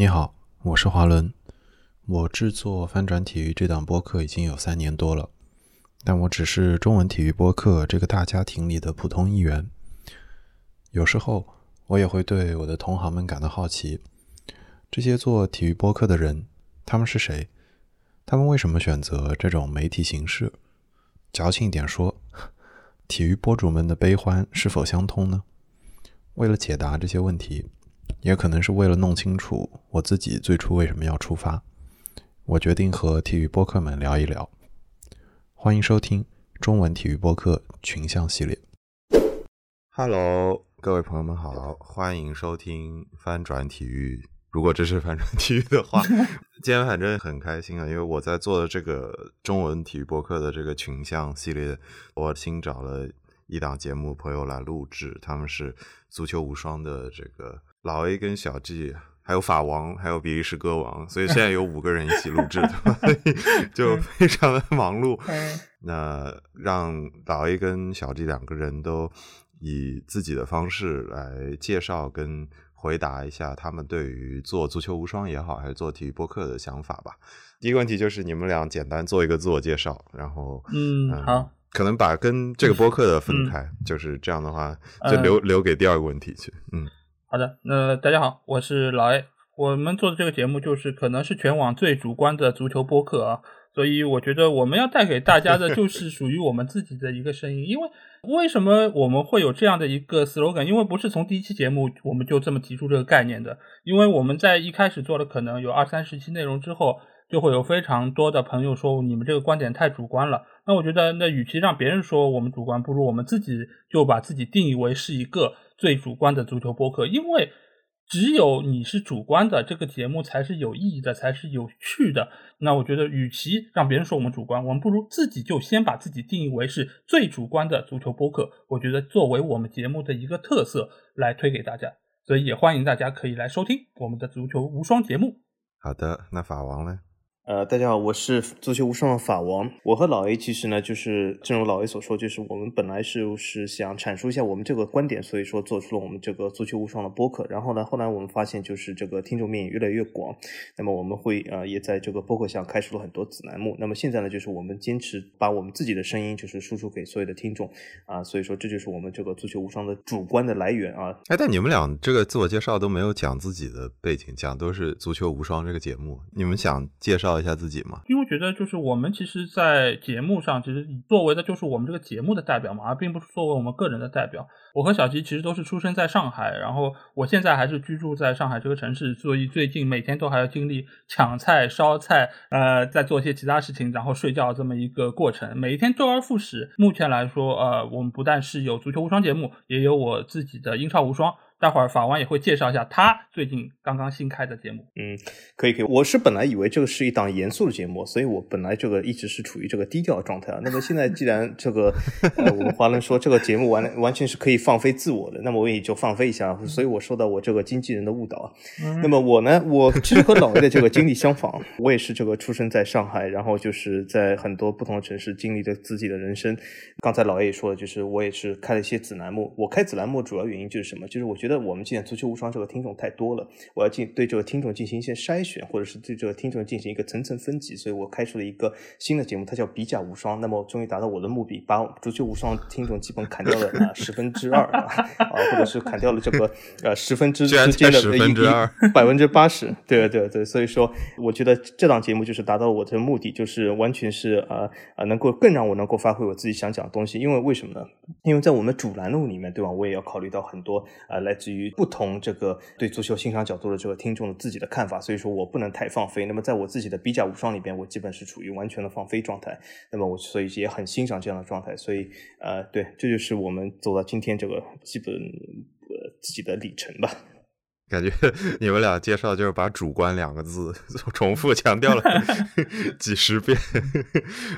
你好，我是华伦。我制作翻转体育这档播客已经有三年多了，但我只是中文体育播客这个大家庭里的普通一员。有时候我也会对我的同行们感到好奇：这些做体育播客的人，他们是谁？他们为什么选择这种媒体形式？矫情一点说，体育博主们的悲欢是否相通呢？为了解答这些问题。也可能是为了弄清楚我自己最初为什么要出发，我决定和体育播客们聊一聊。欢迎收听中文体育播客群像系列。Hello，各位朋友们好，欢迎收听翻转体育。如果这是翻转体育的话，今天反正很开心啊，因为我在做的这个中文体育播客的这个群像系列，我新找了一档节目朋友来录制，他们是足球无双的这个。老 A 跟小 G，还有法王，还有比利时歌王，所以现在有五个人一起录制，就非常的忙碌。那让老 A 跟小 G 两个人都以自己的方式来介绍跟回答一下他们对于做足球无双也好，还是做体育播客的想法吧。第一个问题就是你们俩简单做一个自我介绍，然后嗯好，可能把跟这个播客的分开，就是这样的话就留留给第二个问题去，嗯。好的，那大家好，我是老 A。我们做的这个节目就是可能是全网最主观的足球播客啊，所以我觉得我们要带给大家的 就是属于我们自己的一个声音。因为为什么我们会有这样的一个 slogan？因为不是从第一期节目我们就这么提出这个概念的，因为我们在一开始做了可能有二三十期内容之后，就会有非常多的朋友说你们这个观点太主观了。那我觉得，那与其让别人说我们主观，不如我们自己就把自己定义为是一个。最主观的足球播客，因为只有你是主观的，这个节目才是有意义的，才是有趣的。那我觉得，与其让别人说我们主观，我们不如自己就先把自己定义为是最主观的足球播客。我觉得作为我们节目的一个特色来推给大家，所以也欢迎大家可以来收听我们的足球无双节目。好的，那法王呢？呃，大家好，我是足球无双的法王。我和老 A 其实呢，就是正如老 A 所说，就是我们本来是是想阐述一下我们这个观点，所以说做出了我们这个足球无双的播客。然后呢，后来我们发现，就是这个听众面越来越广。那么我们会呃，也在这个播客上开出了很多子栏目。那么现在呢，就是我们坚持把我们自己的声音就是输出给所有的听众啊。所以说，这就是我们这个足球无双的主观的来源啊。哎，但你们俩这个自我介绍都没有讲自己的背景，讲都是足球无双这个节目。你们想介绍一下自己吗？因为觉得就是我们其实，在节目上，其实作为的就是我们这个节目的代表嘛，而并不是作为我们个人的代表。我和小吉其实都是出生在上海，然后我现在还是居住在上海这个城市，所以最近每天都还要经历抢菜、烧菜，呃，在做一些其他事情，然后睡觉这么一个过程，每一天周而复始。目前来说，呃，我们不但是有足球无双节目，也有我自己的英超无双。待会儿法王也会介绍一下他最近刚刚新开的节目。嗯，可以可以。我是本来以为这个是一档严肃的节目，所以我本来这个一直是处于这个低调的状态啊。那么现在既然这个 呃，我们华伦说这个节目完完全是可以放飞自我的，那么我也就放飞一下。所以我受到我这个经纪人的误导。那么我呢，我其实和老魏的这个经历相仿，我也是这个出生在上海，然后就是在很多不同的城市经历着自己的人生。刚才老魏也说了，就是我也是开了一些子栏目。我开子栏目主要原因就是什么？就是我觉得。觉得我们今天足球无双这个听众太多了，我要进对这个听众进行一些筛选，或者是对这个听众进行一个层层分级，所以我开出了一个新的节目，它叫比甲无双。那么终于达到我的目的，把足球无双听众基本砍掉了啊十分之二啊，或者是砍掉了这个呃十分之之间的一百分之八十。对对对，所以说我觉得这档节目就是达到我的目的，就是完全是呃呃能够更让我能够发挥我自己想讲的东西。因为为什么呢？因为在我们主栏目里面，对吧？我也要考虑到很多啊来。至于不同这个对足球欣赏角度的这个听众的自己的看法，所以说我不能太放飞。那么在我自己的比甲无双里边，我基本是处于完全的放飞状态。那么我所以也很欣赏这样的状态。所以呃，对，这就是我们走到今天这个基本呃自己的里程吧。感觉你们俩介绍就是把“主观”两个字 重复强调了 几十遍。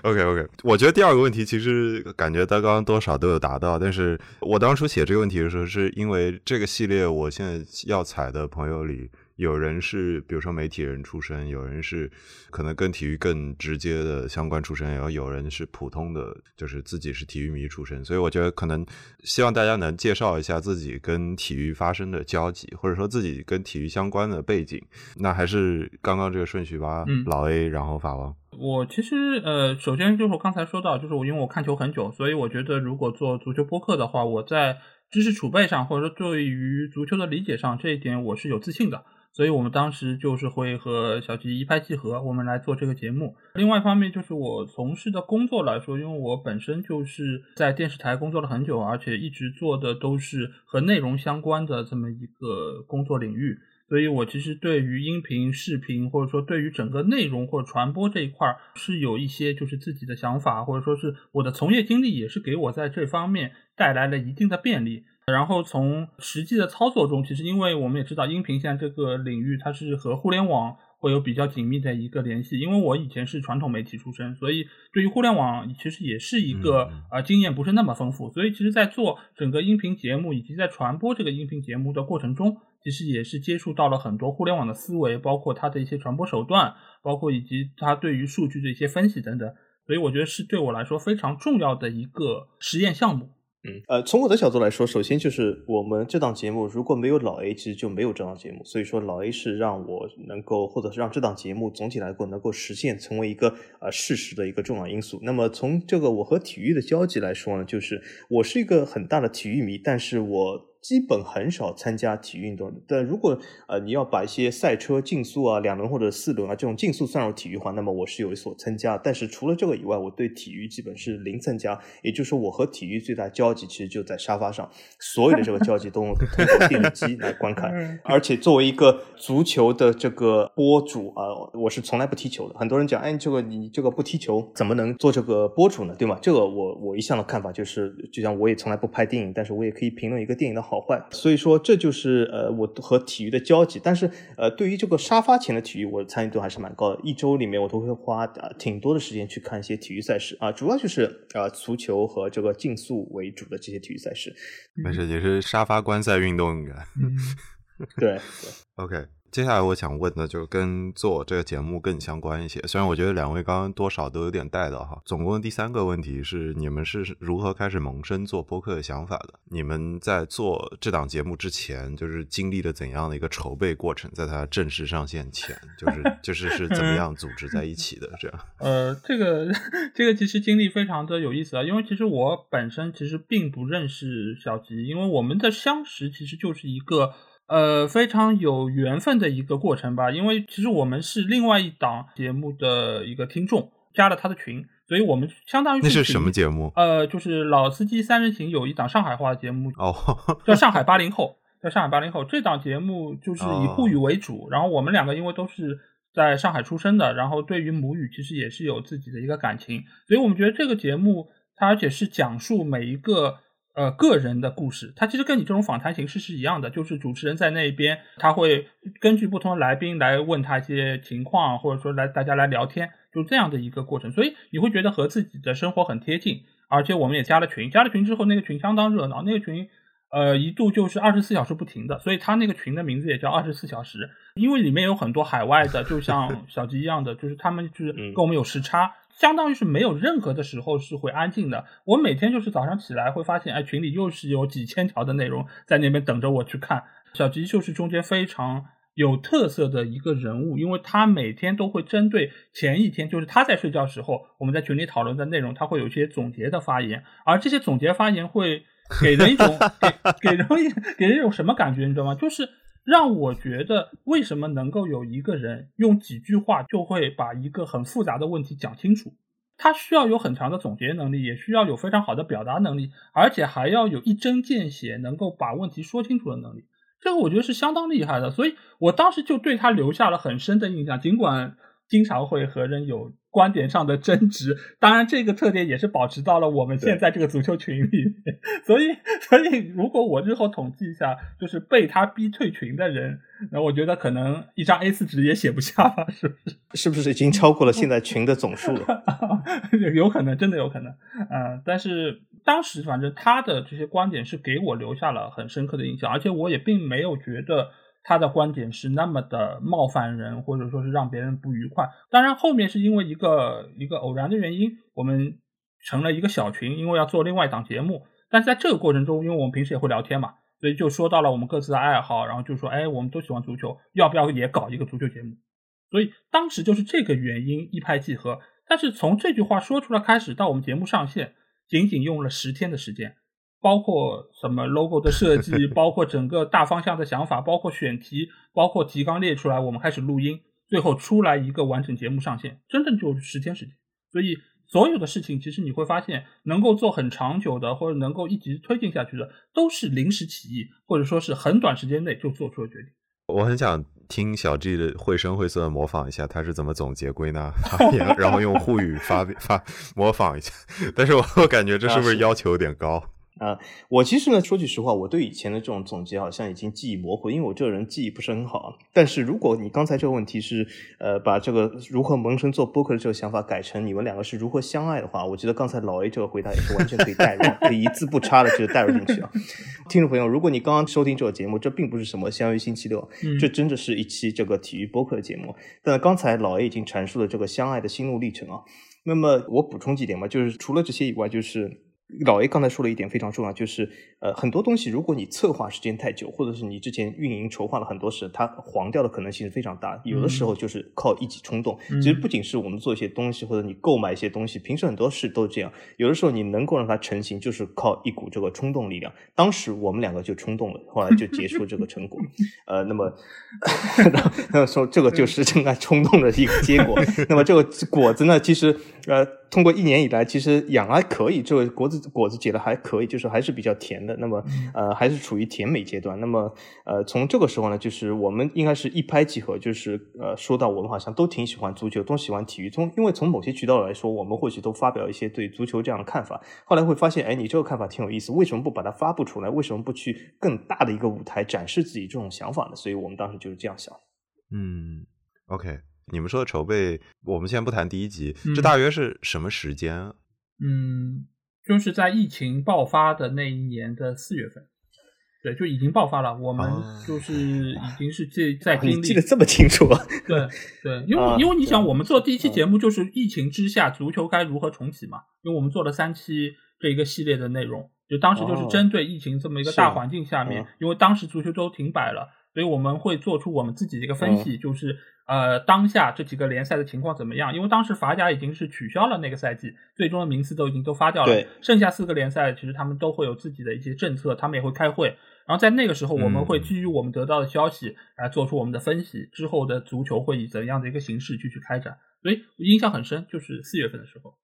OK OK，我觉得第二个问题其实感觉他刚刚多少都有答到，但是我当初写这个问题的时候，是因为这个系列我现在要采的朋友里有人是比如说媒体人出身，有人是可能跟体育更直接的相关出身，然后有人是普通的，就是自己是体育迷出身。所以我觉得可能希望大家能介绍一下自己跟体育发生的交集，或者说自己跟体育相关的背景。那还是刚刚这个顺序吧，老 A，然后法王。我其实呃，首先就是我刚才说到，就是我因为我看球很久，所以我觉得如果做足球播客的话，我在知识储备上，或者说对于足球的理解上，这一点我是有自信的。所以我们当时就是会和小吉一拍即合，我们来做这个节目。另外一方面就是我从事的工作来说，因为我本身就是在电视台工作了很久，而且一直做的都是和内容相关的这么一个工作领域。所以我其实对于音频、视频，或者说对于整个内容或传播这一块儿，是有一些就是自己的想法，或者说是我的从业经历也是给我在这方面带来了一定的便利。然后从实际的操作中，其实因为我们也知道音频现在这个领域它是和互联网会有比较紧密的一个联系。因为我以前是传统媒体出身，所以对于互联网其实也是一个啊经验不是那么丰富。所以其实，在做整个音频节目以及在传播这个音频节目的过程中，其实也是接触到了很多互联网的思维，包括它的一些传播手段，包括以及它对于数据的一些分析等等。所以我觉得是对我来说非常重要的一个实验项目。嗯，呃，从我的角度来说，首先就是我们这档节目如果没有老 A，其实就没有这档节目。所以说，老 A 是让我能够，或者是让这档节目总体来说能够实现成为一个呃事实的一个重要因素。那么从这个我和体育的交集来说呢，就是我是一个很大的体育迷，但是我。基本很少参加体育运动，但如果呃你要把一些赛车竞速啊、两轮或者四轮啊这种竞速算入体育的话，那么我是有所参加。但是除了这个以外，我对体育基本是零参加。也就是说，我和体育最大交集其实就在沙发上，所有的这个交集都通过 电视机来观看。而且作为一个足球的这个播主啊，我是从来不踢球的。很多人讲，哎，这个你这个不踢球怎么能做这个播主呢？对吗？这个我我一向的看法就是，就像我也从来不拍电影，但是我也可以评论一个电影的。好坏，所以说这就是呃我和体育的交集。但是呃对于这个沙发前的体育，我的参与度还是蛮高的。一周里面我都会花呃挺多的时间去看一些体育赛事啊，主要就是呃足球和这个竞速为主的这些体育赛事。没事，也是沙发观赛运动应该。对对，OK。接下来我想问的就跟做这个节目更相关一些，虽然我觉得两位刚刚多少都有点带到哈。总共第三个问题是，你们是如何开始萌生做播客的想法的？你们在做这档节目之前，就是经历了怎样的一个筹备过程？在它正式上线前，就是就是是怎么样组织在一起的？这样？呃，这个这个其实经历非常的有意思啊，因为其实我本身其实并不认识小吉，因为我们的相识其实就是一个。呃，非常有缘分的一个过程吧，因为其实我们是另外一档节目的一个听众，加了他的群，所以我们相当于那是什么节目？呃，就是老司机三人行有一档上海话节目哦，叫上海八零后，叫上海八零后。这档节目就是以沪语为主，然后我们两个因为都是在上海出生的，然后对于母语其实也是有自己的一个感情，所以我们觉得这个节目它而且是讲述每一个。呃，个人的故事，它其实跟你这种访谈形式是一样的，就是主持人在那边，他会根据不同的来宾来问他一些情况，或者说来大家来聊天，就这样的一个过程，所以你会觉得和自己的生活很贴近。而且我们也加了群，加了群之后，那个群相当热闹，那个群呃一度就是二十四小时不停的，所以他那个群的名字也叫二十四小时，因为里面有很多海外的，就像小吉一样的，就是他们就是跟我们有时差。相当于是没有任何的时候是会安静的。我每天就是早上起来会发现，哎，群里又是有几千条的内容在那边等着我去看。小吉就是中间非常有特色的一个人物，因为他每天都会针对前一天，就是他在睡觉时候，我们在群里讨论的内容，他会有一些总结的发言，而这些总结发言会给人一种给给人一给人一种什么感觉，你知道吗？就是。让我觉得，为什么能够有一个人用几句话就会把一个很复杂的问题讲清楚？他需要有很强的总结能力，也需要有非常好的表达能力，而且还要有一针见血，能够把问题说清楚的能力。这个我觉得是相当厉害的，所以我当时就对他留下了很深的印象。尽管经常会和人有。观点上的争执，当然这个特点也是保持到了我们现在这个足球群里面。所以，所以如果我日后统计一下，就是被他逼退群的人，那我觉得可能一张 A 四纸也写不下了，是不是？是不是已经超过了现在群的总数了？有可能，真的有可能。嗯，但是当时反正他的这些观点是给我留下了很深刻的印象，而且我也并没有觉得。他的观点是那么的冒犯人，或者说是让别人不愉快。当然，后面是因为一个一个偶然的原因，我们成了一个小群，因为要做另外一档节目。但是在这个过程中，因为我们平时也会聊天嘛，所以就说到了我们各自的爱好，然后就说，哎，我们都喜欢足球，要不要也搞一个足球节目？所以当时就是这个原因一拍即合。但是从这句话说出来开始到我们节目上线，仅仅用了十天的时间。包括什么 logo 的设计，包括整个大方向的想法，包括选题，包括提纲列出来，我们开始录音，最后出来一个完整节目上线，真正就十天时间。所以所有的事情，其实你会发现，能够做很长久的，或者能够一直推进下去的，都是临时起意，或者说是很短时间内就做出了决定。我很想听小 G 的绘声绘色的模仿一下，他是怎么总结归纳发言，然后用沪语发发模仿一下。但是我我感觉这是不是要求有点高？啊，我其实呢，说句实话，我对以前的这种总结好像已经记忆模糊，因为我这个人记忆不是很好。但是如果你刚才这个问题是，呃，把这个如何萌生做播客的这个想法改成你们两个是如何相爱的话，我觉得刚才老 A 这个回答也是完全可以代入，可以一字不差的就代入进去啊。听众朋友，如果你刚刚收听这个节目，这并不是什么相约星期六，这真的是一期这个体育播客的节目。但刚才老 A 已经阐述了这个相爱的心路历程啊。那么我补充几点吧，就是除了这些以外，就是。老 A 刚才说了一点非常重要，就是呃很多东西，如果你策划时间太久，或者是你之前运营筹划了很多事，它黄掉的可能性是非常大。有的时候就是靠一己冲动。其实不仅是我们做一些东西，或者你购买一些东西，平时很多事都是这样。有的时候你能够让它成型，就是靠一股这个冲动力量。当时我们两个就冲动了，后来就结束这个成果。呃，那么 那么说这个就是正在冲动的一个结果。那么这个果子呢，其实呃。通过一年以来，其实养还可以，这个果子果子结的还可以，就是还是比较甜的。那么，呃，还是处于甜美阶段。那么，呃，从这个时候呢，就是我们应该是一拍即合，就是呃，说到我们好像都挺喜欢足球，都喜欢体育。从因为从某些渠道来说，我们或许都发表一些对足球这样的看法。后来会发现，哎，你这个看法挺有意思，为什么不把它发布出来？为什么不去更大的一个舞台展示自己这种想法呢？所以我们当时就是这样想。嗯，OK。你们说的筹备，我们先不谈第一集，这大约是什么时间？嗯，就是在疫情爆发的那一年的四月份，对，就已经爆发了。我们就是已经是这在经历，记得这么清楚啊？对 对，因为因为你想，我们做第一期节目就是疫情之下足球该如何重启嘛？因为我们做了三期这一个系列的内容，就当时就是针对疫情这么一个大环境下面，因为当时足球都停摆了，所以我们会做出我们自己的一个分析，就是。呃，当下这几个联赛的情况怎么样？因为当时法甲已经是取消了那个赛季，最终的名次都已经都发掉了。剩下四个联赛其实他们都会有自己的一些政策，他们也会开会。然后在那个时候，我们会基于我们得到的消息来做出我们的分析，之后的足球会以怎样的一个形式继续开展。所以我印象很深，就是四月份的时候。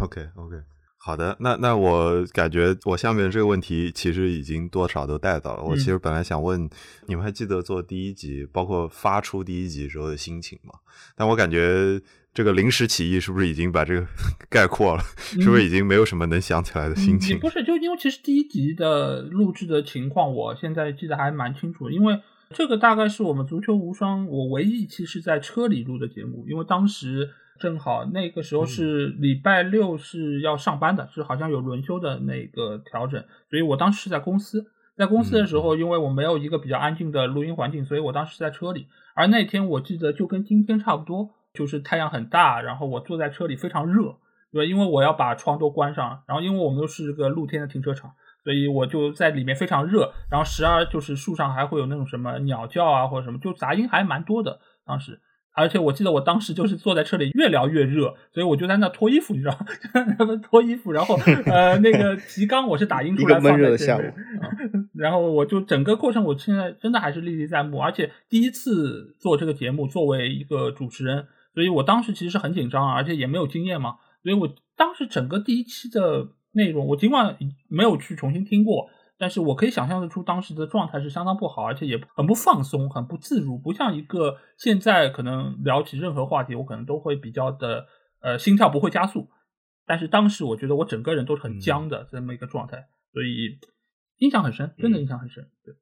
OK OK。好的，那那我感觉我下面这个问题其实已经多少都带到了。我其实本来想问，你们还记得做第一集，包括发出第一集时候的心情吗？但我感觉这个临时起意是不是已经把这个 概括了？是不是已经没有什么能想起来的心情？不是，就因为其实第一集的录制的情况，我现在记得还蛮清楚，因为这个大概是我们足球无双我唯一一期是在车里录的节目，因为当时。正好那个时候是礼拜六是要上班的，是好像有轮休的那个调整，所以我当时是在公司，在公司的时候，因为我没有一个比较安静的录音环境，所以我当时是在车里。而那天我记得就跟今天差不多，就是太阳很大，然后我坐在车里非常热，对，因为我要把窗都关上，然后因为我们又是个露天的停车场，所以我就在里面非常热，然后时而就是树上还会有那种什么鸟叫啊或者什么，就杂音还蛮多的，当时。而且我记得我当时就是坐在车里，越聊越热，所以我就在那脱衣服，你知道吗？脱衣服，然后呃，那个提纲我是打印出来放在这里，然后我就整个过程，我现在真的还是历历在目。而且第一次做这个节目，作为一个主持人，所以我当时其实是很紧张，而且也没有经验嘛，所以我当时整个第一期的内容，我尽管没有去重新听过。但是我可以想象得出当时的状态是相当不好，而且也很不放松，很不自如，不像一个现在可能聊起任何话题，我可能都会比较的呃心跳不会加速。但是当时我觉得我整个人都是很僵的这么一个状态，所以印象很深，真的印象很深。对，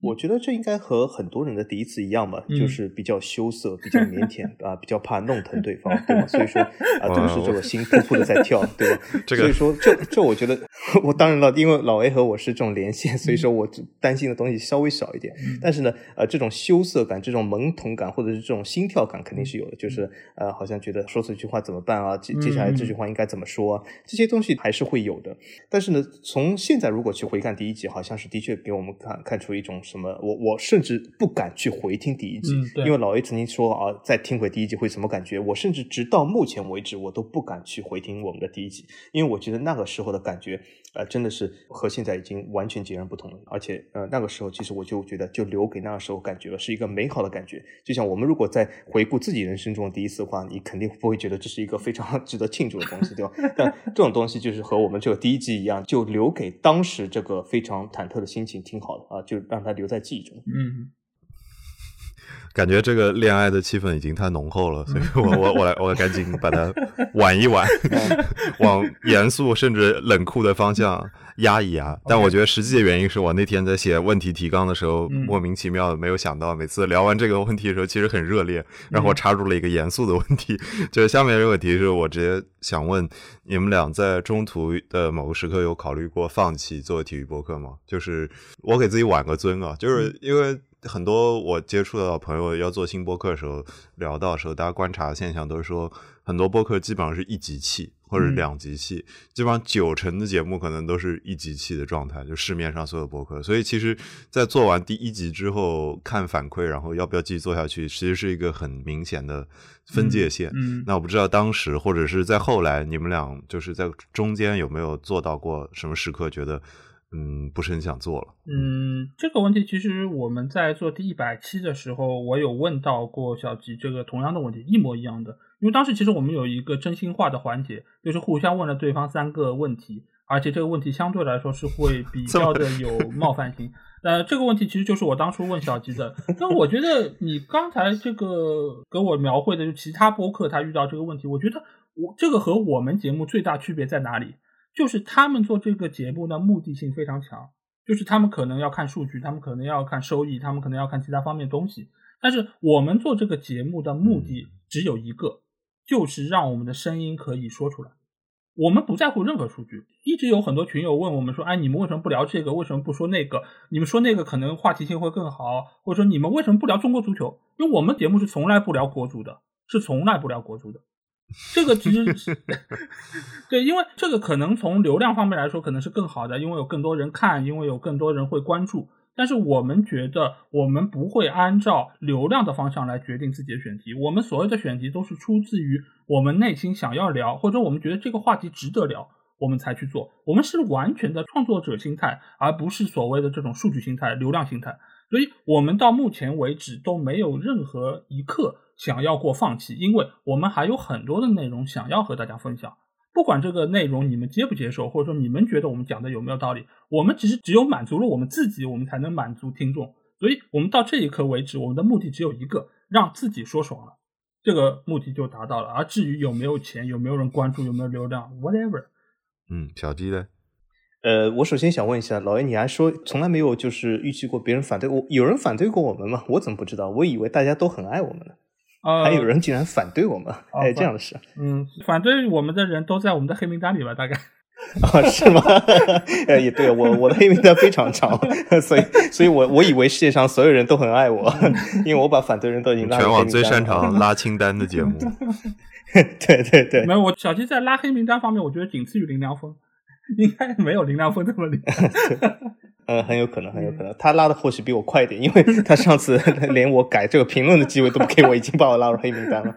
我觉得这应该和很多人的第一次一样吧，嗯就是比较羞涩、比较腼腆啊，比较怕弄疼对方，对吧？所以说啊，这个是这个心扑扑的在跳，对吧？这个所以说这这我觉得，我当然了，因为老 A 和我是这种连线，所以说我担心的东西稍微少一点。但是呢，呃，这种羞涩感、这种懵懂感，或者是这种心跳感，肯定是有的。就是呃，好像觉得说这句话怎么办啊？接接下来这句话应该怎么说啊？这些东西还是会有的。但是呢，从现在如果去回看第一集，好像是的确给我们看看出一种什么，我我甚至不敢去回听第一集，嗯因为老 A 曾经说啊，再听回第一集会什么感觉？我甚至直到目前为止，我都不敢去回听我们的第一集，因为我觉得那个时候的感觉，呃，真的是和现在已经完全截然不同了。而且，呃，那个时候其实我就觉得，就留给那个时候感觉了，是一个美好的感觉。就像我们如果在回顾自己人生中的第一次的话，你肯定不会觉得这是一个非常 值得庆祝的东西，对吧？但这种东西就是和我们这个第一集一样，就留给当时这个非常忐忑的心情挺好的啊，就让它留在记忆中。嗯，感觉这个恋爱的气氛已经太浓厚了，所以我我我来我赶紧把它挽一挽，往严肃甚至冷酷的方向压一压。但我觉得实际的原因是我那天在写问题提纲的时候，嗯莫名其妙的没有想到，每次聊完这个问题的时候，其实很热烈，然后我插入了一个严肃的问题，就是下面这个问题是我直接想问你们俩在中途的某个时刻有考虑过放弃做体育播客吗？就是我给自己挽个尊啊，就是因为。很多我接触到的朋友要做新播客的时候，聊到的时候，大家观察的现象都是说，很多播客基本上是一集气或者嗯两集气，基本上九成的节目可能都是一集气的状态，就市面上所有博客。所以其实，在做完第一集之后看反馈，然后要不要继续做下去，其实是一个很明显的分界线。嗯，那我不知道当时或者是在后来，你们俩就是在中间有没有做到过什么时刻觉得，嗯，不是很想做了？嗯，这个问题其实我们在做第一百期的时候，我有问到过小吉这个同样的问题，一模一样的。因为当时其实我们有一个真心话的环节，就是互相问了对方三个问题，而且这个问题相对来说是会比较的有冒犯性。呃，这个问题其实就是我当初问小吉的。那我觉得你刚才这个给我描绘的，就其他播客他遇到这个问题，我觉得我这个和我们节目最大区别在哪里？就是他们做这个节目的目的性非常强。就是他们可能要看数据，他们可能要看收益，他们可能要看其他方面的东西。但是我们做这个节目的目的只有一个，就是让我们的声音可以说出来。我们不在乎任何数据。一直有很多群友问我们说：“哎，你们为什么不聊这个？为什么不说那个？你们说那个可能话题性会更好，或者说你们为什么不聊中国足球？因为我们节目是从来不聊国足的，是从来不聊国足的。这个其实是 对，因为这个可能从流量方面来说可能是更好的，因为有更多人看，因为有更多人会关注。但是我们觉得，我们不会按照流量的方向来决定自己的选题。我们所有的选题都是出自于我们内心想要聊，或者我们觉得这个话题值得聊，我们才去做。我们是完全的创作者心态，而不是所谓的这种数据心态、流量心态。所以我们到目前为止都没有任何一刻想要过放弃，因为我们还有很多的内容想要和大家分享。不管这个内容你们接不接受，或者说你们觉得我们讲的有没有道理，我们其实只有满足了我们自己，我们才能满足听众。所以，我们到这一刻为止，我们的目的只有一个，让自己说爽了，这个目的就达到了。而至于有没有钱，有没有人关注，有没有流量，whatever。嗯，小鸡呢？呃，我首先想问一下老爷你还说从来没有就是预期过别人反对我，有人反对过我们吗？我怎么不知道？我以为大家都很爱我们呢。呃，还有人竟然反对我们，还有这样的事嗯，反对我们的人都在我们的黑名单里吧？大概。啊？是吗？呃，也对我我的黑名单非常长，所以所以我我以为世界上所有人都很爱我，因为我把反对人都已经拉全网最擅长。拉清单的节目。对对对没，有，我小鸡在拉黑名单方面，我觉得仅次于林良锋，应该没有林大峰这么厉害。呃，很有可能，很有可能，他拉的或许比我快一点，因为他上次 连我改这个评论的机会都不给我，已经把我拉入黑名单了。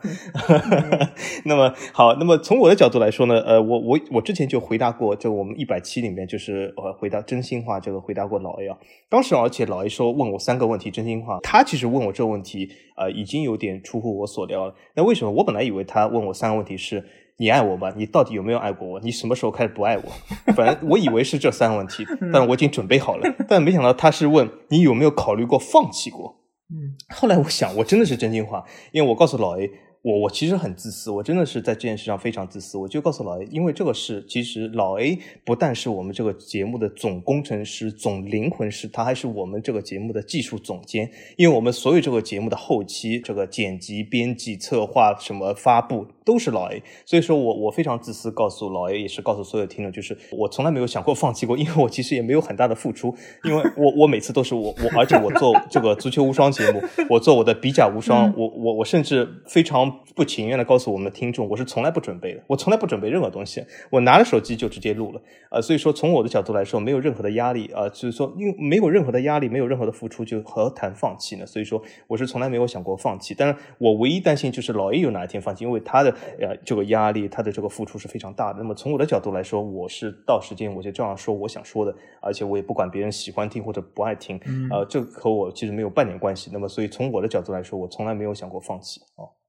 那么好，那么从我的角度来说呢，呃，我我我之前就回答过，就我们一百期里面就是呃回答真心话，这个回答过老 A 啊。当时而且老 A 说问我三个问题真心话，他其实问我这个问题，呃，已经有点出乎我所料了。那为什么？我本来以为他问我三个问题是。你爱我吧？你到底有没有爱过我？你什么时候开始不爱我？反正我以为是这三个问题，但我已经准备好了。但没想到他是问你有没有考虑过放弃过。嗯后来我想，我真的是真心话，因为我告诉老 A，我我其实很自私，我真的是在这件事上非常自私。我就告诉老 A，因为这个事，其实老 A 不但是我们这个节目的总工程师、总灵魂师，他还是我们这个节目的技术总监。因为我们所有这个节目的后期、这个剪辑、编辑、策划、什么发布都是老 A。所以说我我非常自私，告诉老 A，也是告诉所有听众，就是我从来没有想过放弃过，因为我其实也没有很大的付出，因为我我每次都是我我，而且我做这个足球无双节目，我做我的比甲无双，我我我甚至非常。不情愿的告诉我们的听众，我是从来不准备的，我从来不准备任何东西，我拿着手机就直接录了，呃，所以说从我的角度来说，没有任何的压力啊，就是说，因为没有任何的压力，没有任何的付出，就何谈放弃呢？所以说，我是从来没有想过放弃。但是我唯一担心就是老 A 有哪一天放弃，因为他的呃这个压力，他的这个付出是非常大的。那么从我的角度来说，我是到时间我就这样说我想说的，而且我也不管别人喜欢听或者不爱听，呃，这和我其实没有半点关系。那么所以从我的角度来说，我从来没有想过放弃啊。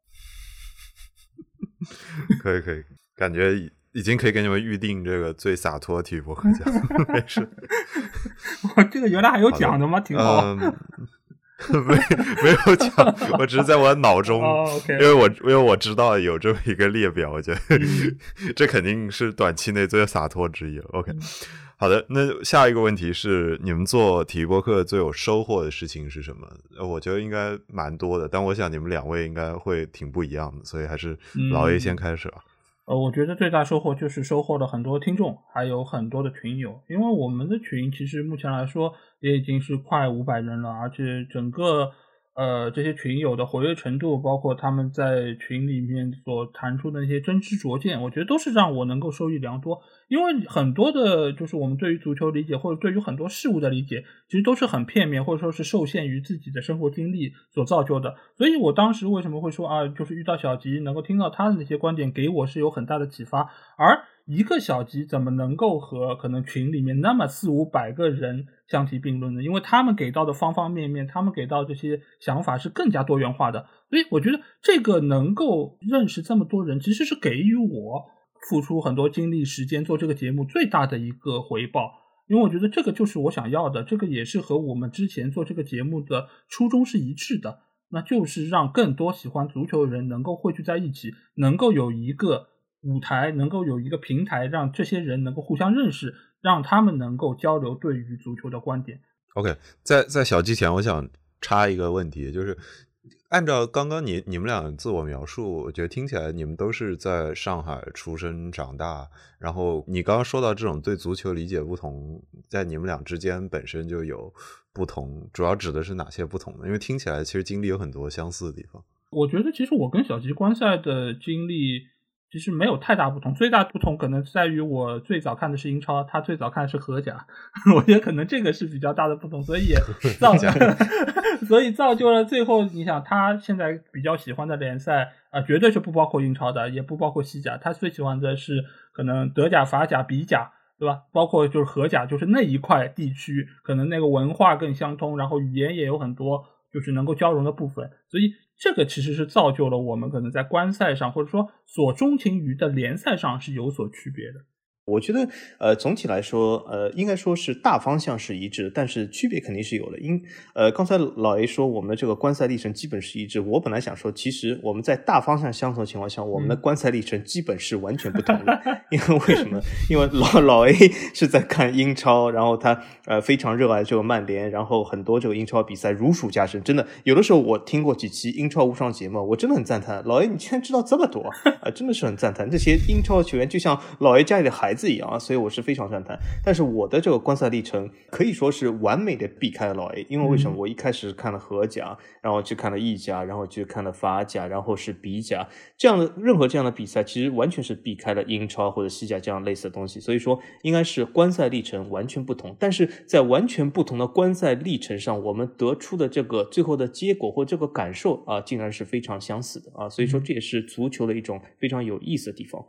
可以可以，感觉已经可以给你们预定这个最洒脱体育博客奖，没事。我，这个原来还有奖的吗？挺好。没没有奖，我只是在我脑中，因为我因为我知道有这么一个列表，我觉得 这肯定是短期内最洒脱之一了。OK。好的，那下一个问题是，你们做体育播客最有收获的事情是什么？我觉得应该蛮多的，但我想你们两位应该会挺不一样的，所以还是老 A 先开始吧。呃，我觉得最大收获就是收获了很多听众，还有很多的群友，因为我们的群其实目前来说也已经是快五百人了，而且整个。呃，这些群友的活跃程度，包括他们在群里面所谈出的那些真知灼见，我觉得都是让我能够受益良多。因为很多的，就是我们对于足球理解，或者对于很多事物的理解，其实都是很片面，或者说是受限于自己的生活经历所造就的。所以我当时为什么会说啊，就是遇到小吉，能够听到他的那些观点，给我是有很大的启发。而一个小集怎么能够和可能群里面那么四五百个人相提并论呢？因为他们给到的方方面面，他们给到这些想法是更加多元化的。所以我觉得这个能够认识这么多人，其实是给予我付出很多精力时间做这个节目最大的一个回报。因为我觉得这个就是我想要的，这个也是和我们之前做这个节目的初衷是一致的，那就是让更多喜欢足球的人能够汇聚在一起，能够有一个。舞台能够有一个平台，让这些人能够互相认识，让他们能够交流对于足球的观点。OK，在在小之前，我想插一个问题，就是按照刚刚你你们俩自我描述，我觉得听起来你们都是在上海出生长大。然后你刚刚说到这种对足球理解不同，在你们俩之间本身就有不同，主要指的是哪些不同呢？因为听起来其实经历有很多相似的地方。我觉得其实我跟小吉观赛的经历。其实没有太大不同，最大不同可能在于我最早看的是英超，他最早看的是荷甲，我觉得可能这个是比较大的不同，所以也造就，所以造就了最后你想他现在比较喜欢的联赛啊，绝对是不包括英超的，也不包括西甲，他最喜欢的是可能德甲、法甲、比甲，对吧？包括就是荷甲，就是那一块地区，可能那个文化更相通，然后语言也有很多就是能够交融的部分，所以。这个其实是造就了我们可能在观赛上，或者说所钟情于的联赛上是有所区别的。我觉得，呃，总体来说，呃，应该说是大方向是一致，但是区别肯定是有的。因，呃，刚才老 A 说我们的这个观赛历程基本是一致，我本来想说，其实我们在大方向相同的情况下，我们的观赛历程基本是完全不同的。因为为什么？因为老老 A 是在看英超，然后他呃非常热爱这个曼联，然后很多这个英超比赛如数家珍。真的，有的时候我听过几期英超无双节目，我真的很赞叹老 A，你竟然知道这么多啊！真的是很赞叹这些英超球员，就像老 A 家里的孩子。自己啊，所以我是非常赞叹。但是我的这个观赛历程可以说是完美的避开了老 A，因为为什么？我一开始看了荷甲，然后去看了意甲，然后去看了法甲，然后是比甲这样的任何这样的比赛，其实完全是避开了英超或者西甲这样类似的东西。所以说，应该是观赛历程完全不同。但是在完全不同的观赛历程上，我们得出的这个最后的结果或这个感受啊，竟然是非常相似的啊！所以说，这也是足球的一种非常有意思的地方。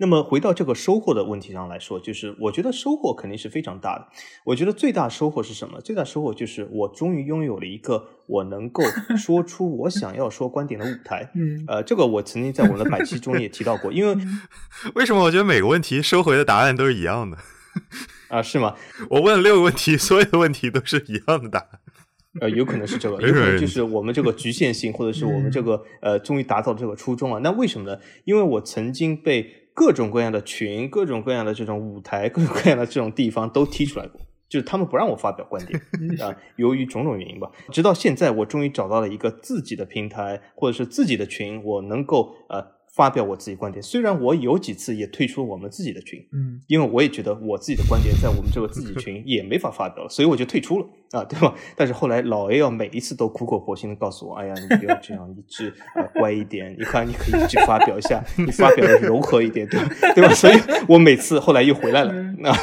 那么回到这个收获的问题上来说，就是我觉得收获肯定是非常大的。我觉得最大收获是什么？最大收获就是我终于拥有了一个我能够 说出我想要说观点的舞台。嗯，呃，这个我曾经在我们的百期中也提到过。因为 为什么我觉得每个问题收回的答案都是一样的？啊，是吗？我问了六个问题，所有的问题都是一样的答案。呃，有可能是这个，有可能就是我们这个局限性，或者是我们这个呃，终于达到这个初衷啊。那为什么呢？因为我曾经被各种各样的群、各种各样的这种舞台、各种各样的这种地方都踢出来过，就是他们不让我发表观点 啊。由于种种原因吧，直到现在，我终于找到了一个自己的平台，或者是自己的群，我能够呃。发表我自己观点，虽然我有几次也退出我们自己的群，嗯，因为我也觉得我自己的观点在我们这个自己群 也没法发表了，所以我就退出了啊，对吧？但是后来老 A 要每一次都苦口婆心的告诉我，哎呀，你不要这样，你只呃乖一点，你看你可以去发表一下，你发表的柔和一点，对吧对吧？所以我每次后来又回来了，啊。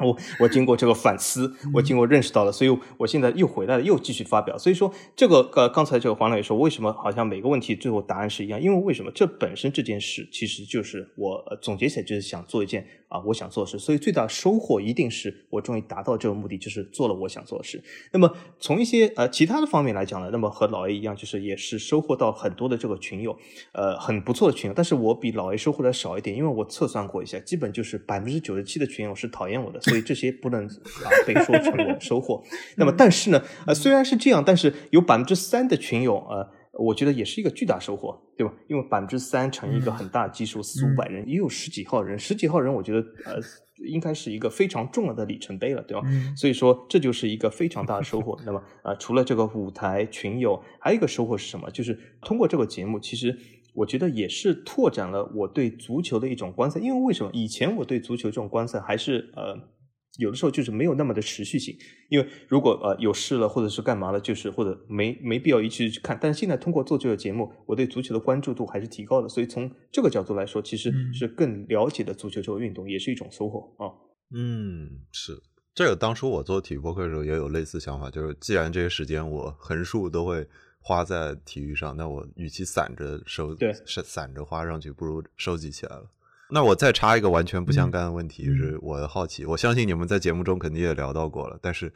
我我经过这个反思，我经过认识到了，所以我现在又回来了，又继续发表。所以说，这个呃，刚才这个黄老也说，为什么好像每个问题最后答案是一样？因为为什么？这本身这件事其实就是我总结起来就是想做一件啊我想做的事，所以最大的收获一定是我终于达到这个目的，就是做了我想做的事。那么从一些呃其他的方面来讲呢，那么和老 A 一样，就是也是收获到很多的这个群友，呃很不错的群友。但是我比老 A 收获的少一点，因为我测算过一下，基本就是百分之九十七的群友是讨厌我的。所以这些不能啊被说成我收获。那么，但是呢，呃，虽然是这样，但是有百分之三的群友，呃，我觉得也是一个巨大收获，对吧？因为百分之三乘一个很大基数，四五百人，也有十几号人，十几号人，我觉得呃，应该是一个非常重要的里程碑了，对吧？所以说，这就是一个非常大的收获。那么，呃，除了这个舞台群友，还有一个收获是什么？就是通过这个节目，其实。我觉得也是拓展了我对足球的一种观赛，因为为什么以前我对足球这种观赛还是呃有的时候就是没有那么的持续性，因为如果呃有事了或者是干嘛了，就是或者没没必要一直去看，但是现在通过做这个节目，我对足球的关注度还是提高了，所以从这个角度来说，其实是更了解的足球这个运动，也是一种收获啊。嗯，是这个。当初我做体育播客的时候也有类似想法，就是既然这些时间我横竖都会。花在体育上，那我与其散着收，对，是散着花上去，不如收集起来了。那我再插一个完全不相干的问题，就是我好奇，我相信你们在节目中肯定也聊到过了，但是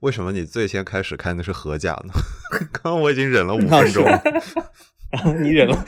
为什么你最先开始看的是荷甲呢？刚刚我已经忍了五分钟，你忍了，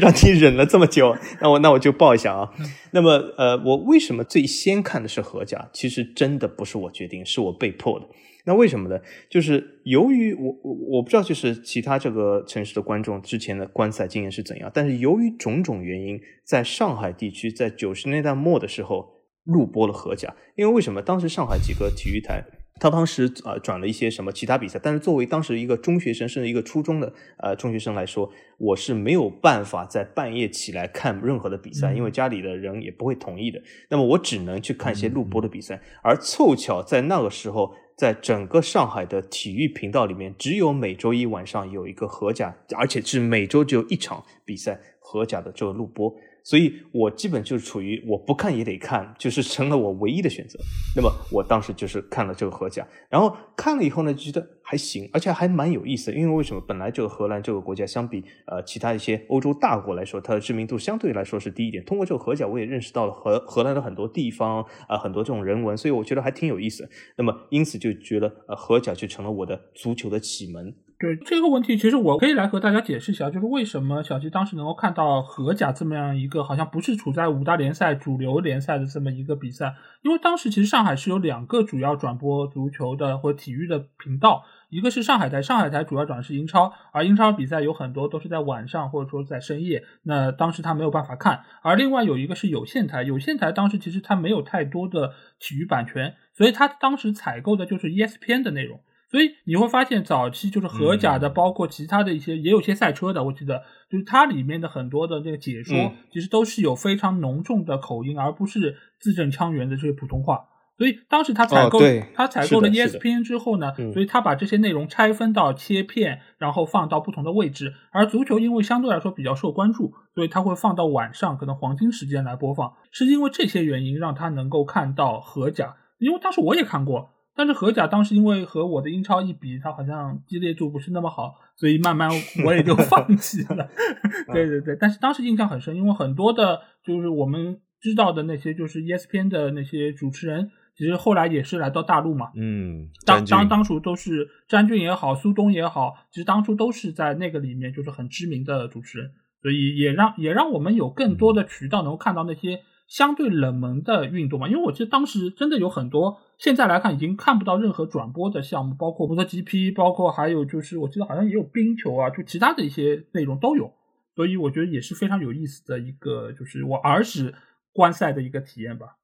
让你忍了这么久，那我那我就报一下啊。那么呃，我为什么最先看的是荷甲？其实真的不是我决定，是我被迫的。那为什么呢？就是由于我我我不知道，就是其他这个城市的观众之前的观赛经验是怎样，但是由于种种原因，在上海地区在九十年代末的时候录播了荷甲，因为为什么？当时上海几个体育台，他当时呃转了一些什么其他比赛，但是作为当时一个中学生甚至一个初中的呃中学生来说，我是没有办法在半夜起来看任何的比赛，因为家里的人也不会同意的。那么我只能去看一些录播的比赛，而凑巧在那个时候。在整个上海的体育频道里面，只有每周一晚上有一个荷甲，而且是每周只有一场比赛荷甲的这个录播。所以我基本就是处于我不看也得看，就是成了我唯一的选择。那么我当时就是看了这个荷甲，然后看了以后呢，觉得还行，而且还蛮有意思。因为为什么？本来这个荷兰这个国家相比呃其他一些欧洲大国来说，它的知名度相对来说是低一点。通过这个荷甲，我也认识到了荷荷兰的很多地方啊，很多这种人文，所以我觉得还挺有意思。那么因此就觉得呃荷甲就成了我的足球的启蒙。对这个问题，其实我可以来和大家解释一下，就是为什么小吉当时能够看到荷甲这么样一个好像不是处在五大联赛主流联赛的这么一个比赛，因为当时其实上海是有两个主要转播足球的或体育的频道，一个是上海台，上海台主要转的是英超，而英超比赛有很多都是在晚上或者说在深夜，那当时他没有办法看，而另外有一个是有线台，有线台当时其实它没有太多的体育版权，所以它当时采购的就是 ESPN 的内容。所以你会发现，早期就是荷甲的，包括其他的一些，也有些赛车的。我记得，就是它里面的很多的这个解说，其实都是有非常浓重的口音，而不是字正腔圆的这些普通话。所以当时他采购，他采购了 ESPN 之后呢，所以他把这些内容拆分到切片，然后放到不同的位置。而足球因为相对来说比较受关注，所以他会放到晚上可能黄金时间来播放。是因为这些原因让他能够看到荷甲，因为当时我也看过。但是荷甲当时因为和我的英超一比，它好像激烈度不是那么好，所以慢慢我也就 放弃了。对对对，但是当时印象很深，因为很多的，就是我们知道的那些，就是 ESPN 的那些主持人，其实后来也是来到大陆嘛。嗯，当当当初都是詹俊也好，苏东也好，其实当初都是在那个里面就是很知名的主持人，所以也让也让我们有更多的渠道能够看到那些。相对冷门的运动嘛。因为我记得当时真的有很多，现在来看已经看不到任何转播的项目，包括摩托 GP，包括还有就是我记得好像也有冰球啊，就其他的一些内容都有。所以我觉得也是非常有意思的一个，就是我儿时观赛的一个体验吧。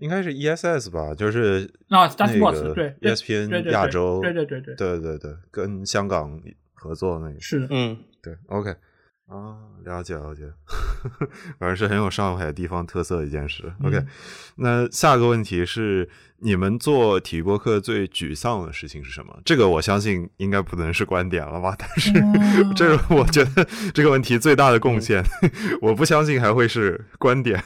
应该是 ESS 吧，就是对 ESPN 亚洲，对对对对对对对，跟香港合作那个是嗯对 OK 啊，了解了解，反正是很有上海地方特色的一件事。OK，那下个问题是，你们做体育播客最沮丧的事情是什么？这个我相信应该不能是观点了吧？但是 这个我觉得这个问题最大的贡献，我不相信还会是观点。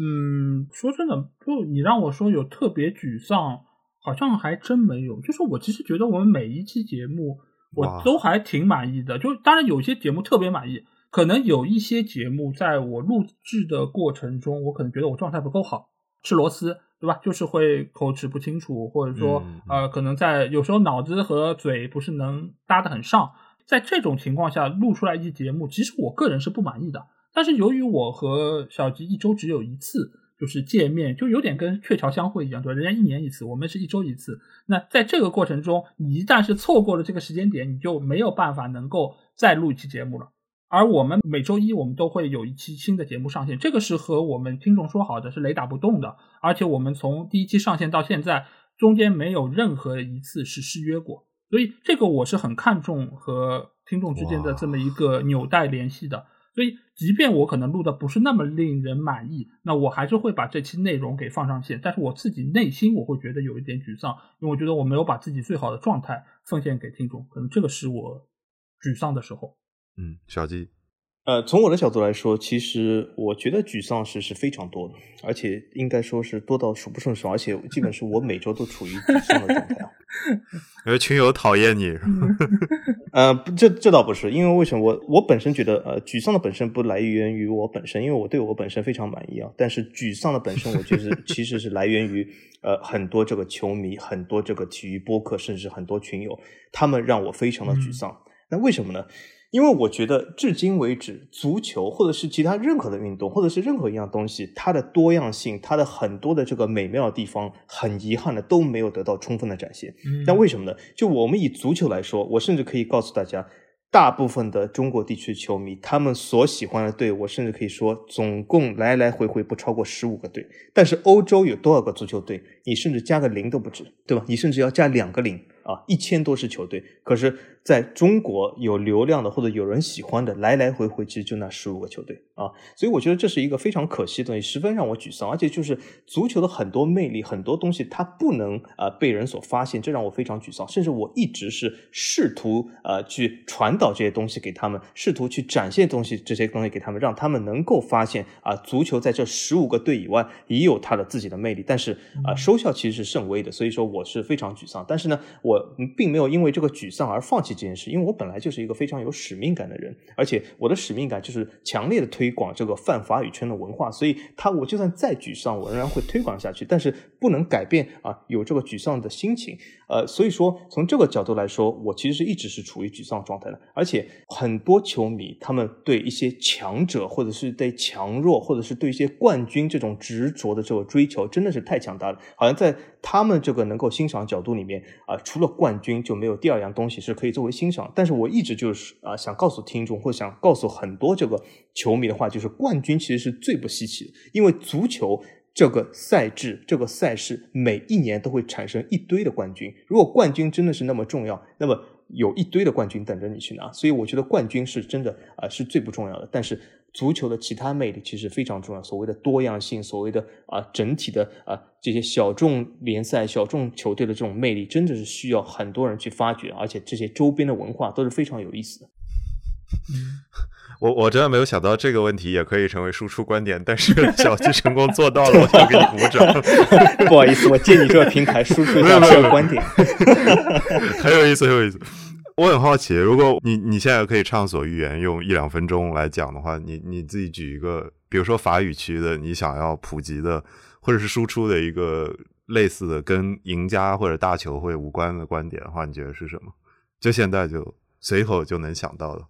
嗯，说真的，就你让我说有特别沮丧，好像还真没有。就是我其实觉得我们每一期节目我都还挺满意的。就当然有些节目特别满意，可能有一些节目在我录制的过程中，我可能觉得我状态不够好，吃螺丝，对吧？就是会口齿不清楚，或者说呃，可能在有时候脑子和嘴不是能搭得很上。在这种情况下录出来一期节目，其实我个人是不满意的。但是由于我和小吉一周只有一次，就是见面，就有点跟鹊桥相会一样，对吧？人家一年一次，我们是一周一次。那在这个过程中，你一旦是错过了这个时间点，你就没有办法能够再录一期节目了。而我们每周一我们都会有一期新的节目上线，这个是和我们听众说好的，是雷打不动的。而且我们从第一期上线到现在，中间没有任何一次是失约过，所以这个我是很看重和听众之间的这么一个纽带联系的。所以，即便我可能录的不是那么令人满意，那我还是会把这期内容给放上线。但是我自己内心我会觉得有一点沮丧，因为我觉得我没有把自己最好的状态奉献给听众，可能这个是我沮丧的时候。嗯，小鸡。呃，从我的角度来说，其实我觉得沮丧事是非常多的，而且应该说是多到数不胜数，而且基本是我每周都处于沮丧的状态啊。因为群友讨厌你，呃，这这倒不是，因为为什么我我本身觉得呃，沮丧的本身不来源于我本身，因为我对我本身非常满意啊。但是沮丧的本身，我觉得其实是来源于呃很多这个球迷，很多这个体育播客，甚至很多群友，他们让我非常的沮丧。那为什么呢？因为我觉得，至今为止，足球或者是其他任何的运动，或者是任何一样东西，它的多样性，它的很多的这个美妙的地方，很遗憾的都没有得到充分的展现。但为什么呢？就我们以足球来说，我甚至可以告诉大家，大部分的中国地区球迷，他们所喜欢的队，我甚至可以说，总共来来回回不超过十五个队。但是欧洲有多少个足球队？你甚至加个零都不止，对吧？你甚至要加两个零。啊，一千多支球队，可是在中国有流量的或者有人喜欢的，来来回回其实就那十五个球队啊，所以我觉得这是一个非常可惜的东西，十分让我沮丧。而且就是足球的很多魅力，很多东西它不能啊被人所发现，这让我非常沮丧。甚至我一直是试图呃去传导这些东西给他们，试图去展现东西这些东西给他们，让他们能够发现啊，足球在这十五个队以外也有它的自己的魅力。但是啊，收效其实是甚微的，所以说我是非常沮丧。但是呢，我。并没有因为这个沮丧而放弃这件事，因为我本来就是一个非常有使命感的人，而且我的使命感就是强烈的推广这个泛法语圈的文化，所以他我就算再沮丧，我仍然会推广下去，但是不能改变啊有这个沮丧的心情，呃，所以说从这个角度来说，我其实是一直是处于沮丧状态的，而且很多球迷他们对一些强者或者是对强弱或者是对一些冠军这种执着的这个追求，真的是太强大了，好像在他们这个能够欣赏角度里面啊，除了冠。军就没有第二样东西是可以作为欣赏，但是我一直就是啊想告诉听众或想告诉很多这个球迷的话，就是冠军其实是最不稀奇的，因为足球这个赛制这个赛事每一年都会产生一堆的冠军，如果冠军真的是那么重要，那么有一堆的冠军等着你去拿，所以我觉得冠军是真的啊是最不重要的，但是。足球的其他魅力其实非常重要，所谓的多样性，所谓的啊整体的啊这些小众联赛、小众球队的这种魅力，真的是需要很多人去发掘，而且这些周边的文化都是非常有意思的。我我真的没有想到这个问题也可以成为输出观点，但是小七成功做到了，我想给你鼓掌。不好意思，我借你这个平台输出一下这个观点，很有意思，很有意思。我很好奇，如果你你现在可以畅所欲言，用一两分钟来讲的话，你你自己举一个，比如说法语区的，你想要普及的或者是输出的一个类似的跟赢家或者大球会无关的观点的话，你觉得是什么？就现在就随口就能想到的。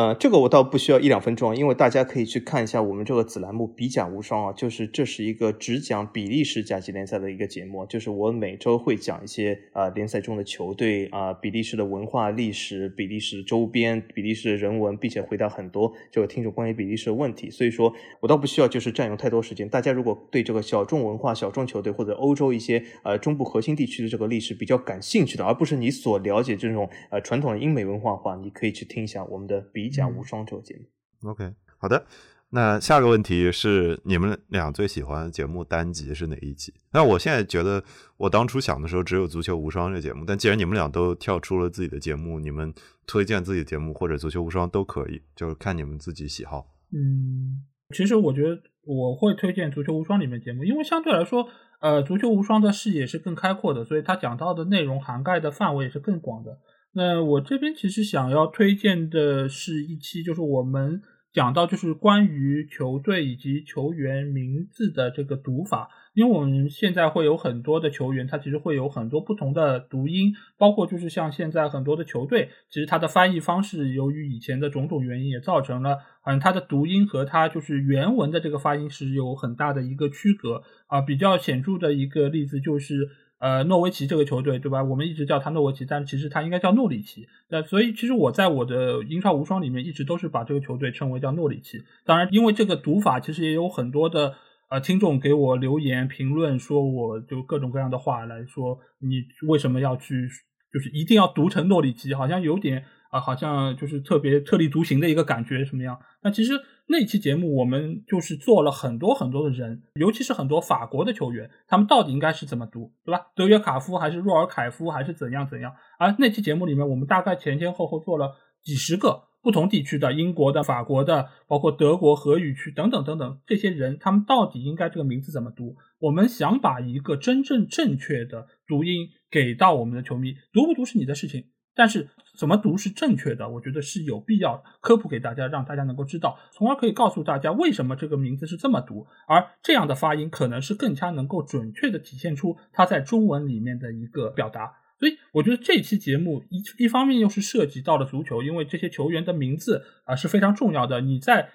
呃，这个我倒不需要一两分钟，因为大家可以去看一下我们这个子栏目“比甲无双”啊，就是这是一个只讲比利时甲级联赛的一个节目，就是我每周会讲一些啊联赛中的球队啊，比利时的文化历史、比利时周边、比利时的人文，并且回答很多这个听众关于比利时的问题。所以说我倒不需要就是占用太多时间。大家如果对这个小众文化、小众球队或者欧洲一些呃中部核心地区的这个历史比较感兴趣的，而不是你所了解这种呃传统的英美文化的话，你可以去听一下我们的。比甲无双这个节目，OK，好的。那下个问题是，你们俩最喜欢的节目单集是哪一集？那我现在觉得，我当初想的时候只有足球无双这节目。但既然你们俩都跳出了自己的节目，你们推荐自己的节目或者足球无双都可以，就是看你们自己喜好。嗯，其实我觉得我会推荐足球无双里面节目，因为相对来说，呃，足球无双的视野是更开阔的，所以它讲到的内容涵盖的范围也是更广的。那我这边其实想要推荐的是一期，就是我们讲到就是关于球队以及球员名字的这个读法，因为我们现在会有很多的球员，他其实会有很多不同的读音，包括就是像现在很多的球队，其实它的翻译方式由于以前的种种原因，也造成了好像它的读音和它就是原文的这个发音是有很大的一个区隔啊。比较显著的一个例子就是。呃，诺维奇这个球队，对吧？我们一直叫他诺维奇，但其实他应该叫诺里奇。那所以，其实我在我的英超无双里面一直都是把这个球队称为叫诺里奇。当然，因为这个读法，其实也有很多的呃听众给我留言评论，说我就各种各样的话来说，你为什么要去，就是一定要读成诺里奇，好像有点。啊，好像就是特别特立独行的一个感觉，什么样？那其实那期节目我们就是做了很多很多的人，尤其是很多法国的球员，他们到底应该是怎么读，对吧？德约卡夫还是若尔凯夫还是怎样怎样？而那期节目里面，我们大概前前后后做了几十个不同地区的，英国的、法国的，包括德国荷语区等等等等，这些人他们到底应该这个名字怎么读？我们想把一个真正正确的读音给到我们的球迷，读不读是你的事情。但是怎么读是正确的？我觉得是有必要科普给大家，让大家能够知道，从而可以告诉大家为什么这个名字是这么读，而这样的发音可能是更加能够准确的体现出它在中文里面的一个表达。所以我觉得这期节目一一方面又是涉及到了足球，因为这些球员的名字啊是非常重要的。你在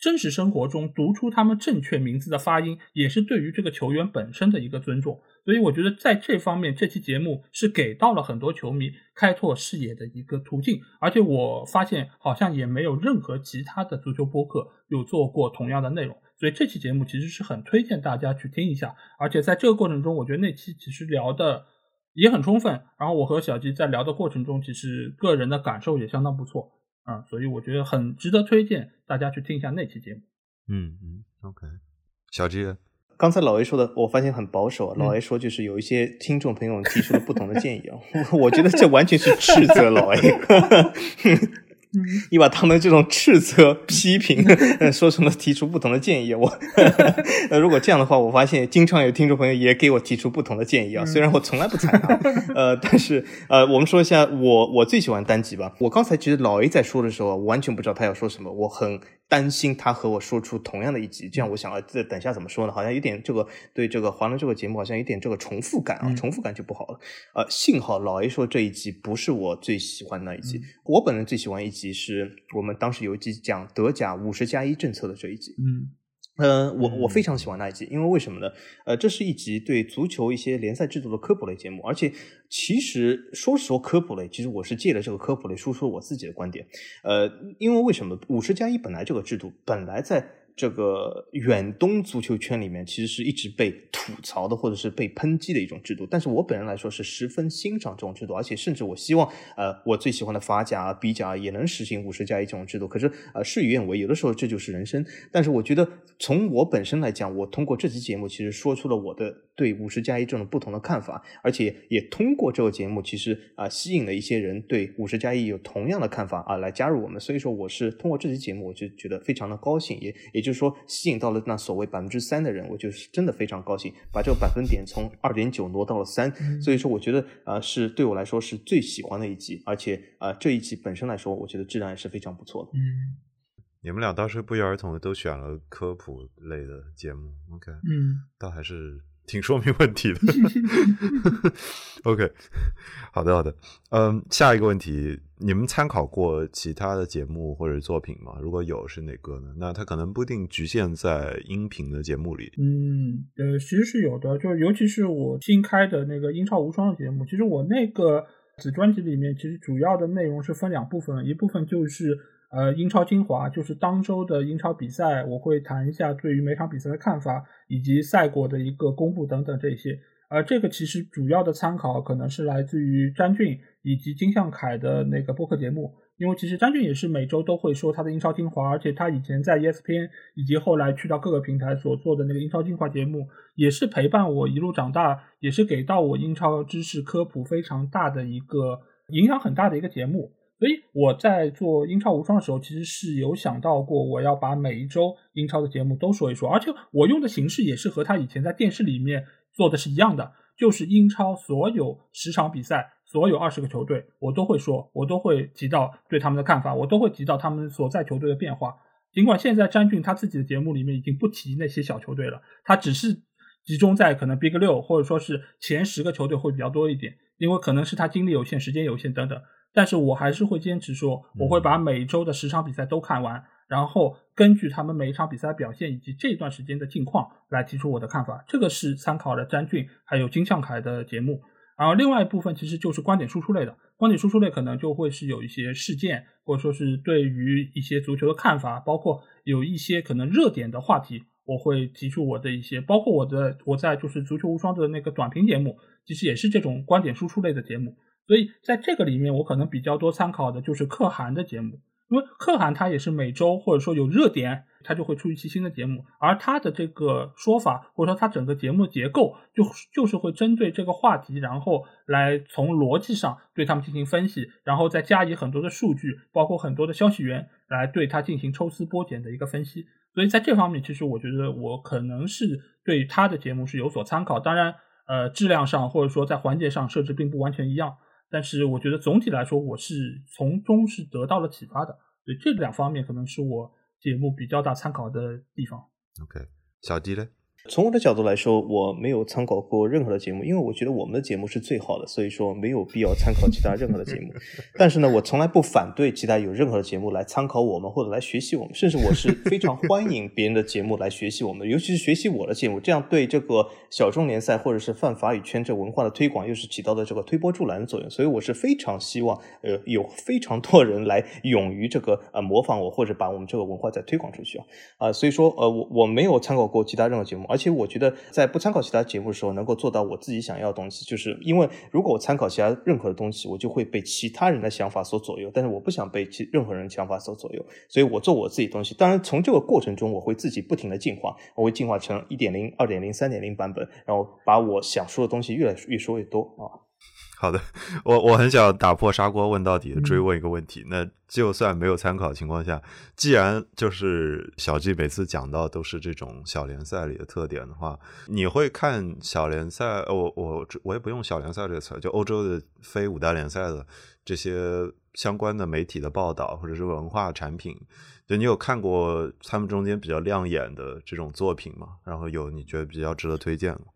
真实生活中读出他们正确名字的发音，也是对于这个球员本身的一个尊重。所以我觉得在这方面，这期节目是给到了很多球迷开拓视野的一个途径。而且我发现好像也没有任何其他的足球播客有做过同样的内容。所以这期节目其实是很推荐大家去听一下。而且在这个过程中，我觉得那期其实聊的也很充分。然后我和小吉在聊的过程中，其实个人的感受也相当不错。啊，所以我觉得很值得推荐大家去听一下那期节目。嗯嗯，OK，小吉，刚才老 A 说的，我发现很保守。老 A 说就是有一些听众朋友提出了不同的建议啊，我觉得这完全是斥责老 A。你把他们这种斥责、批评说成了提出不同的建议，我 如果这样的话，我发现经常有听众朋友也给我提出不同的建议啊。虽然我从来不采纳，呃，但是呃，我们说一下我我最喜欢单集吧。我刚才其实老 A 在说的时候，我完全不知道他要说什么，我很。担心他和我说出同样的一集，这样我想啊，这等下怎么说呢？好像有点这个对这个华伦这个节目好像有点这个重复感啊，重复感就不好了。呃，幸好老 A 说这一集不是我最喜欢那一集，我本人最喜欢一集是我们当时有一集讲德甲五十加一政策的这一集。嗯。呃，我我非常喜欢那一集，因为为什么呢？呃，这是一集对足球一些联赛制度的科普类节目，而且其实说是说科普类，其实我是借了这个科普类输出我自己的观点。呃，因为为什么五十加一本来这个制度本来在。这个远东足球圈里面，其实是一直被吐槽的，或者是被抨击的一种制度。但是我本人来说是十分欣赏这种制度，而且甚至我希望，呃，我最喜欢的法甲、比甲也能实行五十加一这种制度。可是，呃，事与愿违，有的时候这就是人生。但是我觉得，从我本身来讲，我通过这期节目，其实说出了我的对五十加一这种不同的看法，而且也通过这个节目，其实啊，吸引了一些人对五十加一有同样的看法啊，来加入我们。所以说，我是通过这期节目，我就觉得非常的高兴，也也就。是说，吸引到了那所谓百分之三的人，我就是真的非常高兴，把这个百分点从二点九挪到了三。所以说，我觉得啊，是对我来说是最喜欢的一集，而且啊，这一集本身来说，我觉得质量也是非常不错的。嗯，你们俩倒是不约而同的都选了科普类的节目，OK，嗯，倒还是挺说明问题的。OK，好的好的，嗯，下一个问题，你们参考过其他的节目或者作品吗？如果有，是哪个呢？那它可能不一定局限在音频的节目里。嗯，呃，其实是有的，就尤其是我新开的那个英超无双的节目，其实我那个子专辑里面，其实主要的内容是分两部分，一部分就是呃英超精华，就是当周的英超比赛，我会谈一下对于每场比赛的看法，以及赛果的一个公布等等这些。而这个其实主要的参考可能是来自于詹俊以及金向凯的那个播客节目，因为其实詹俊也是每周都会说他的英超精华，而且他以前在 ESPN 以及后来去到各个平台所做的那个英超精华节目，也是陪伴我一路长大，也是给到我英超知识科普非常大的一个影响很大的一个节目。所以我在做英超无双的时候，其实是有想到过我要把每一周英超的节目都说一说，而且我用的形式也是和他以前在电视里面。做的是一样的，就是英超所有十场比赛，所有二十个球队，我都会说，我都会提到对他们的看法，我都会提到他们所在球队的变化。尽管现在詹俊他自己的节目里面已经不提那些小球队了，他只是集中在可能 Big 六或者说是前十个球队会比较多一点，因为可能是他精力有限、时间有限等等。但是我还是会坚持说，我会把每周的十场比赛都看完。然后根据他们每一场比赛表现以及这段时间的近况来提出我的看法，这个是参考了詹俊还有金向凯的节目。然后另外一部分其实就是观点输出类的，观点输出类可能就会是有一些事件，或者说是对于一些足球的看法，包括有一些可能热点的话题，我会提出我的一些，包括我的我在就是足球无双的那个短评节目，其实也是这种观点输出类的节目。所以在这个里面，我可能比较多参考的就是可汗的节目。因为可汗他也是每周或者说有热点，他就会出一期新的节目，而他的这个说法或者说他整个节目结构就就是会针对这个话题，然后来从逻辑上对他们进行分析，然后再加以很多的数据，包括很多的消息源来对他进行抽丝剥茧的一个分析。所以在这方面，其实我觉得我可能是对他的节目是有所参考。当然，呃，质量上或者说在环节上设置并不完全一样。但是我觉得总体来说，我是从中是得到了启发的，所以这两方面可能是我节目比较大参考的地方。OK，小迪呢？从我的角度来说，我没有参考过任何的节目，因为我觉得我们的节目是最好的，所以说没有必要参考其他任何的节目。但是呢，我从来不反对其他有任何的节目来参考我们或者来学习我们，甚至我是非常欢迎别人的节目来学习我们，尤其是学习我的节目，这样对这个小众联赛或者是泛法语圈这文化的推广又是起到的这个推波助澜的作用。所以我是非常希望，呃，有非常多人来勇于这个呃模仿我或者把我们这个文化再推广出去啊啊，所以说呃我我没有参考过其他任何节目，而且我觉得在不参考其他节目的时候，能够做到我自己想要的东西，就是因为如果我参考其他任何的东西，我就会被其他人的想法所左右。但是我不想被其任何人想法所左右，所以我做我自己东西。当然，从这个过程中，我会自己不停的进化，我会进化成一点零、二点零、三点零版本，然后把我想说的东西越来越说越多啊。好的，我我很想打破砂锅问到底的追问一个问题。那就算没有参考情况下，既然就是小 G 每次讲到都是这种小联赛里的特点的话，你会看小联赛？我我我也不用小联赛这个词，就欧洲的非五大联赛的这些相关的媒体的报道或者是文化产品，就你有看过他们中间比较亮眼的这种作品吗？然后有你觉得比较值得推荐吗？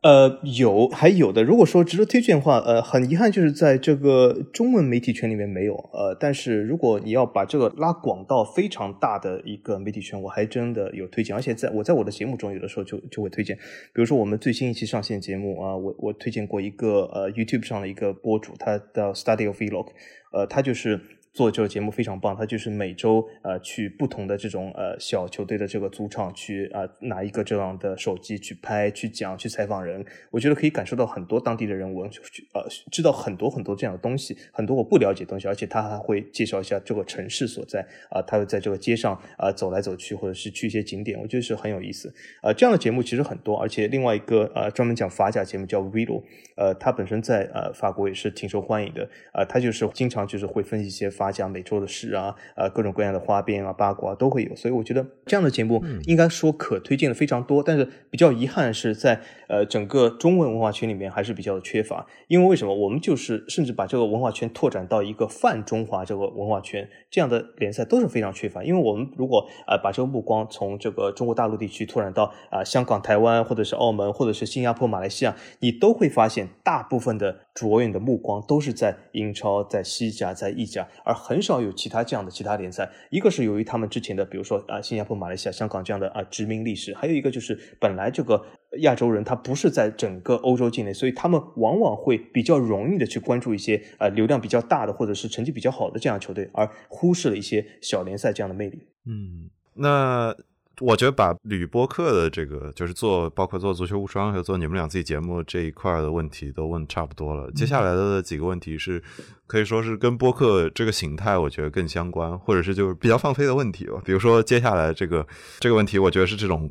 呃，有，还有的。如果说值得推荐的话，呃，很遗憾就是在这个中文媒体圈里面没有。呃，但是如果你要把这个拉广到非常大的一个媒体圈，我还真的有推荐。而且在我在我的节目中，有的时候就就会推荐。比如说我们最新一期上线节目啊，我我推荐过一个呃 YouTube 上的一个博主，他叫 Study of Vlog，呃，他就是。做这个节目非常棒，他就是每周呃去不同的这种呃小球队的这个主场去啊拿一个这样的手机去拍、去讲、去采访人，我觉得可以感受到很多当地的人文，呃知道很多很多这样的东西，很多我不了解的东西，而且他还会介绍一下这个城市所在啊，他会在这个街上啊走来走去，或者是去一些景点，我觉得是很有意思。呃，这样的节目其实很多，而且另外一个呃专门讲法甲节目叫 Vilo，呃，他本身在呃法国也是挺受欢迎的，啊，他就是经常就是会分析一些。法甲每周的事啊，呃，各种各样的花边啊、八卦都会有。所以我觉得这样的节目应该说可推荐的非常多，但是比较遗憾是在呃整个中文文化圈里面还是比较的缺乏。因为为什么？我们就是甚至把这个文化圈拓展到一个泛中华这个文化圈，这样的联赛都是非常缺乏。因为我们如果呃把这个目光从这个中国大陆地区拓展到啊香港、台湾，或者是澳门，或者是新加坡、马来西亚，你都会发现大部分的着眼的目光都是在英超、在西甲、在意甲，而很少有其他这样的其他联赛。一个是由于他们之前的，比如说啊新加坡、马来西亚、香港这样的啊殖民历史，还有一个就是本来这个亚洲人他不是在整个欧洲境内，所以他们往往会比较容易的去关注一些呃流量比较大的或者是成绩比较好的这样球队，而忽视了一些小联赛这样的魅力。嗯，那。我觉得把吕播客的这个，就是做包括做足球无双和做你们俩自己节目这一块的问题都问差不多了。接下来的几个问题是，可以说是跟播客这个形态我觉得更相关，或者是就是比较放飞的问题吧。比如说接下来这个这个问题，我觉得是这种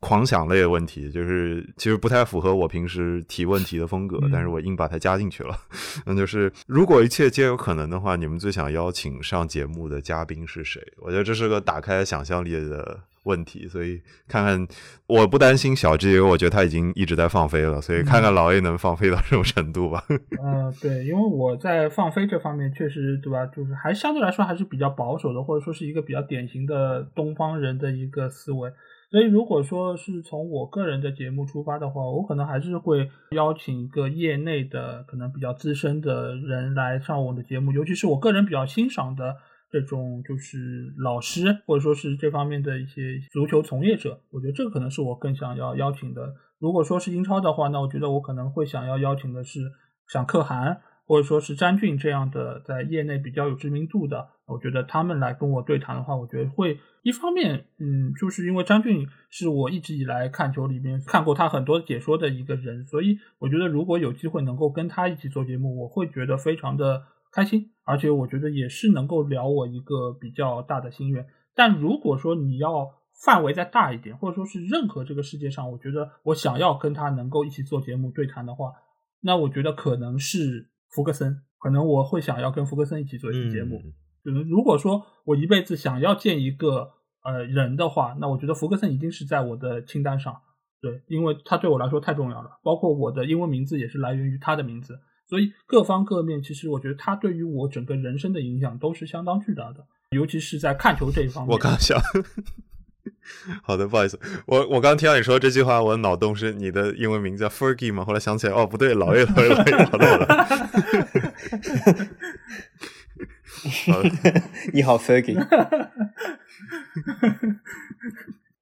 狂想类的问题，就是其实不太符合我平时提问题的风格，但是我硬把它加进去了。那就是如果一切皆有可能的话，你们最想邀请上节目的嘉宾是谁？我觉得这是个打开想象力的。问题，所以看看，我不担心小 G，因为我觉得他已经一直在放飞了，所以看看老 A 能放飞到什么程度吧。嗯，对，因为我在放飞这方面确实，对吧？就是还相对来说还是比较保守的，或者说是一个比较典型的东方人的一个思维。所以如果说是从我个人的节目出发的话，我可能还是会邀请一个业内的可能比较资深的人来上我的节目，尤其是我个人比较欣赏的。这种就是老师，或者说是这方面的一些足球从业者，我觉得这个可能是我更想要邀请的。如果说是英超的话，那我觉得我可能会想要邀请的是像可汗，或者说是詹俊这样的在业内比较有知名度的。我觉得他们来跟我对谈的话，我觉得会一方面，嗯，就是因为詹俊是我一直以来看球里面看过他很多解说的一个人，所以我觉得如果有机会能够跟他一起做节目，我会觉得非常的。开心，而且我觉得也是能够聊我一个比较大的心愿。但如果说你要范围再大一点，或者说是任何这个世界上，我觉得我想要跟他能够一起做节目对谈的话，那我觉得可能是福克森，可能我会想要跟福克森一起做一期节目。就是如果说我一辈子想要见一个呃人的话，那我觉得福克森一定是在我的清单上。对，因为他对我来说太重要了，包括我的英文名字也是来源于他的名字。所以各方各面，其实我觉得他对于我整个人生的影响都是相当巨大的，尤其是在看球这一方面。我刚想，好的，不好意思，我我刚听到你说这句话，我的脑洞是你的英文名叫 Fergie 吗？后来想起来，哦，不对，老爷，老爷，老爷，找到了。你好，Fergie。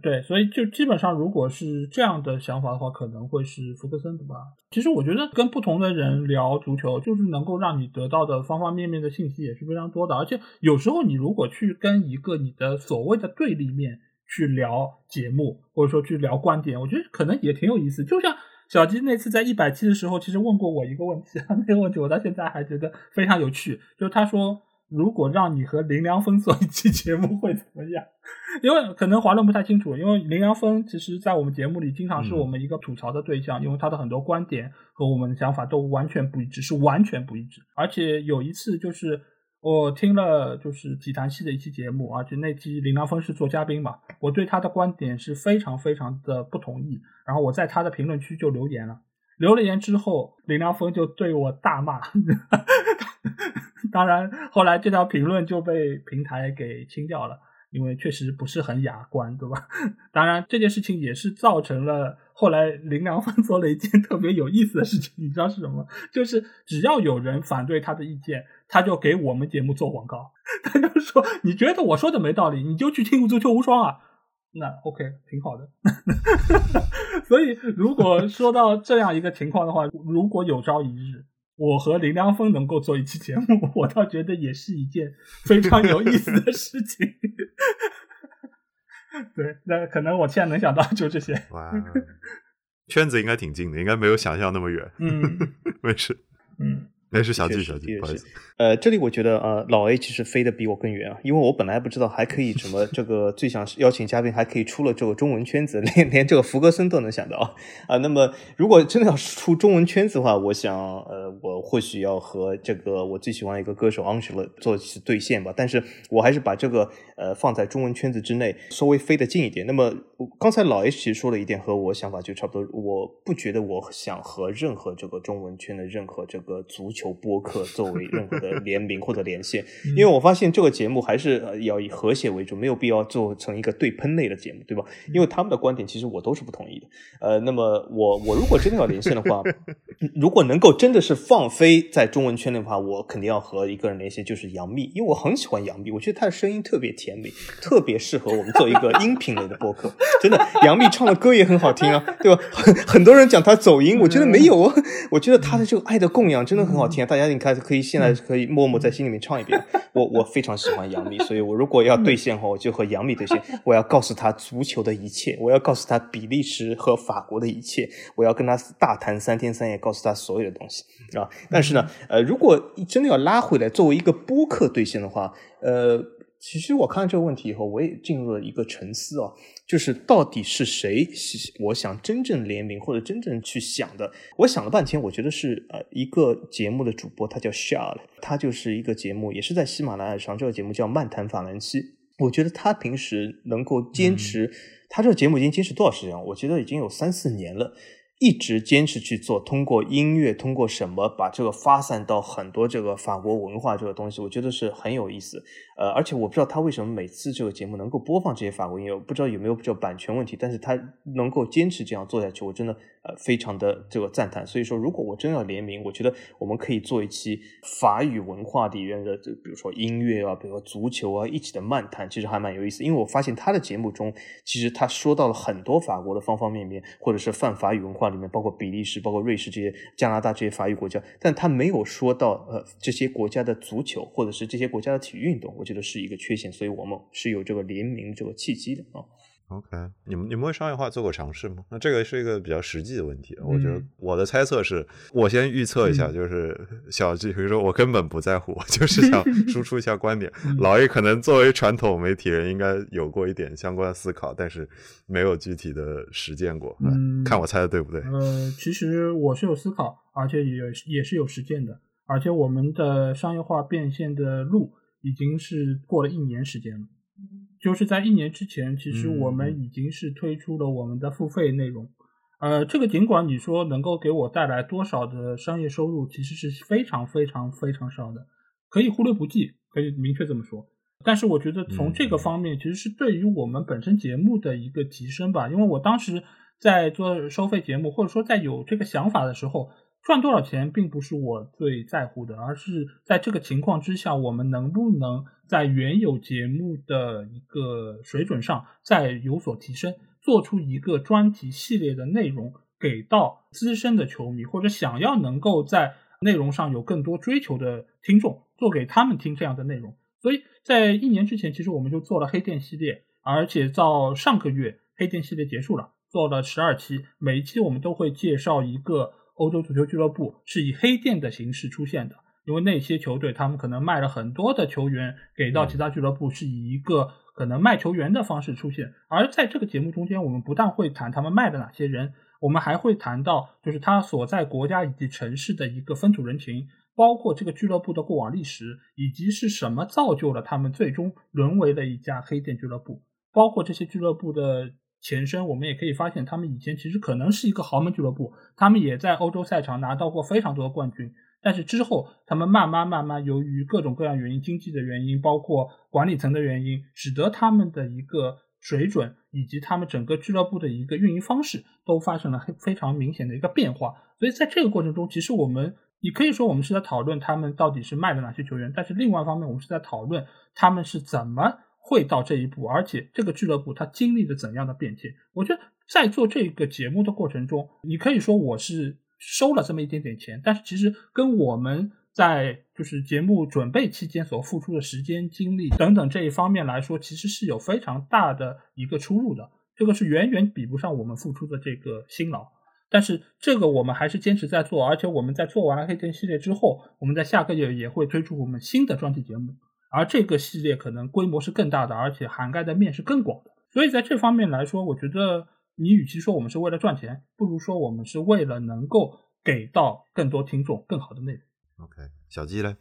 对，所以就基本上，如果是这样的想法的话，可能会是福克森的吧。其实我觉得跟不同的人聊足球，就是能够让你得到的方方面面的信息也是非常多的。而且有时候你如果去跟一个你的所谓的对立面去聊节目，或者说去聊观点，我觉得可能也挺有意思。就像小鸡那次在一百期的时候，其实问过我一个问题，那个问题我到现在还觉得非常有趣，就是他说。如果让你和林良峰做一期节目会怎么样？因为可能华伦不太清楚，因为林良峰其实，在我们节目里经常是我们一个吐槽的对象，因为他的很多观点和我们的想法都完全不一致，是完全不一致。而且有一次就是我听了就是体坛系的一期节目，而且那期林良峰是做嘉宾嘛，我对他的观点是非常非常的不同意，然后我在他的评论区就留言了。留了言之后，林良峰就对我大骂。当然，后来这条评论就被平台给清掉了，因为确实不是很雅观，对吧？当然，这件事情也是造成了后来林良锋 做了一件特别有意思的事情，你知道是什么？就是只要有人反对他的意见，他就给我们节目做广告。他就说：“你觉得我说的没道理，你就去听《足球无双》啊。”那 OK，挺好的。所以，如果说到这样一个情况的话，如果有朝一日我和林良峰能够做一期节目，我倒觉得也是一件非常有意思的事情。对，那可能我现在能想到就这些。哇，圈子应该挺近的，应该没有想象那么远。嗯，没事。嗯，那是小的弟，小弟，不好意思。呃，这里我觉得呃，老 A 其实飞得比我更远啊，因为我本来不知道还可以什么这个最想邀请嘉宾还可以出了这个中文圈子，连连这个福格森都能想到啊。那么如果真的要出中文圈子的话，我想呃，我或许要和这个我最喜欢一个歌手 Angela 做兑现吧。但是我还是把这个呃放在中文圈子之内，稍微飞得近一点。那么刚才老 H 其实说了一点和我想法就差不多，我不觉得我想和任何这个中文圈的任何这个足球播客 作为任何的。联名或者连线，因为我发现这个节目还是要以和谐为主，没有必要做成一个对喷类的节目，对吧？因为他们的观点其实我都是不同意的。呃，那么我我如果真的要连线的话，如果能够真的是放飞在中文圈的话，我肯定要和一个人连线，就是杨幂，因为我很喜欢杨幂，我觉得她的声音特别甜美，特别适合我们做一个音频类的播客。真的，杨幂唱的歌也很好听啊，对吧？很很多人讲她走音，我觉得没有啊，我觉得她的这个《爱的供养》真的很好大家你看可以现在可以。默默在心里面唱一遍，我我非常喜欢杨幂，所以我如果要兑现的话，我就和杨幂兑现。我要告诉她足球的一切，我要告诉她比利时和法国的一切，我要跟她大谈三天三夜，告诉她所有的东西啊！但是呢，呃，如果真的要拉回来，作为一个播客兑现的话，呃。其实我看到这个问题以后，我也进入了一个沉思啊，就是到底是谁？我想真正联名或者真正去想的，我想了半天，我觉得是呃一个节目的主播，他叫 Shar，他就是一个节目，也是在喜马拉雅上，这个节目叫《漫谈法兰西》。我觉得他平时能够坚持，他这个节目已经坚持多少时间？我觉得已经有三四年了。一直坚持去做，通过音乐，通过什么把这个发散到很多这个法国文化这个东西，我觉得是很有意思。呃，而且我不知道他为什么每次这个节目能够播放这些法国音乐，不知道有没有叫版权问题，但是他能够坚持这样做下去，我真的呃非常的这个赞叹。所以说，如果我真要联名，我觉得我们可以做一期法语文化里面的，就比如说音乐啊，比如说足球啊，一起的漫谈，其实还蛮有意思。因为我发现他的节目中，其实他说到了很多法国的方方面面，或者是泛法语文化里面，包括比利时、包括瑞士这些、加拿大这些法语国家，但他没有说到呃这些国家的足球，或者是这些国家的体育运动。我觉得是一个缺陷，所以我们是有这个联名这个契机的啊。OK，你们你们为商业化做过尝试吗？那这个是一个比较实际的问题。我觉得我的猜测是，我先预测一下，就是小 G，比如说我根本不在乎，我就是想 输出一下观点。老 A 可能作为传统媒体人，应该有过一点相关的思考，但是没有具体的实践过。嗯，看我猜的对不对？呃，其实我是有思考，而且也也是有实践的，而且我们的商业化变现的路已经是过了一年时间了。就是在一年之前，其实我们已经是推出了我们的付费内容。呃，这个尽管你说能够给我带来多少的商业收入，其实是非常非常非常少的，可以忽略不计，可以明确这么说。但是我觉得从这个方面，其实是对于我们本身节目的一个提升吧。因为我当时在做收费节目，或者说在有这个想法的时候。赚多少钱并不是我最在乎的，而是在这个情况之下，我们能不能在原有节目的一个水准上再有所提升，做出一个专题系列的内容给到资深的球迷或者想要能够在内容上有更多追求的听众，做给他们听这样的内容。所以在一年之前，其实我们就做了黑店系列，而且到上个月黑店系列结束了，做了十二期，每一期我们都会介绍一个。欧洲足球俱乐部是以黑店的形式出现的，因为那些球队他们可能卖了很多的球员给到其他俱乐部，是以一个可能卖球员的方式出现。而在这个节目中间，我们不但会谈他们卖的哪些人，我们还会谈到就是他所在国家以及城市的一个风土人情，包括这个俱乐部的过往历史，以及是什么造就了他们最终沦为了一家黑店俱乐部，包括这些俱乐部的。前身，我们也可以发现，他们以前其实可能是一个豪门俱乐部，他们也在欧洲赛场拿到过非常多的冠军。但是之后，他们慢慢慢慢，由于各种各样原因，经济的原因，包括管理层的原因，使得他们的一个水准以及他们整个俱乐部的一个运营方式都发生了非非常明显的一个变化。所以在这个过程中，其实我们你可以说我们是在讨论他们到底是卖了哪些球员，但是另外一方面，我们是在讨论他们是怎么。会到这一步，而且这个俱乐部它经历了怎样的变迁？我觉得在做这个节目的过程中，你可以说我是收了这么一点点钱，但是其实跟我们在就是节目准备期间所付出的时间、精力等等这一方面来说，其实是有非常大的一个出入的。这个是远远比不上我们付出的这个辛劳。但是这个我们还是坚持在做，而且我们在做完了黑天系列之后，我们在下个月也会推出我们新的专题节目，而这个系列可能规模是更大的，而且涵盖的面是更广的。所以在这方面来说，我觉得你与其说我们是为了赚钱，不如说我们是为了能够给到更多听众更好的内容。OK，小鸡嘞？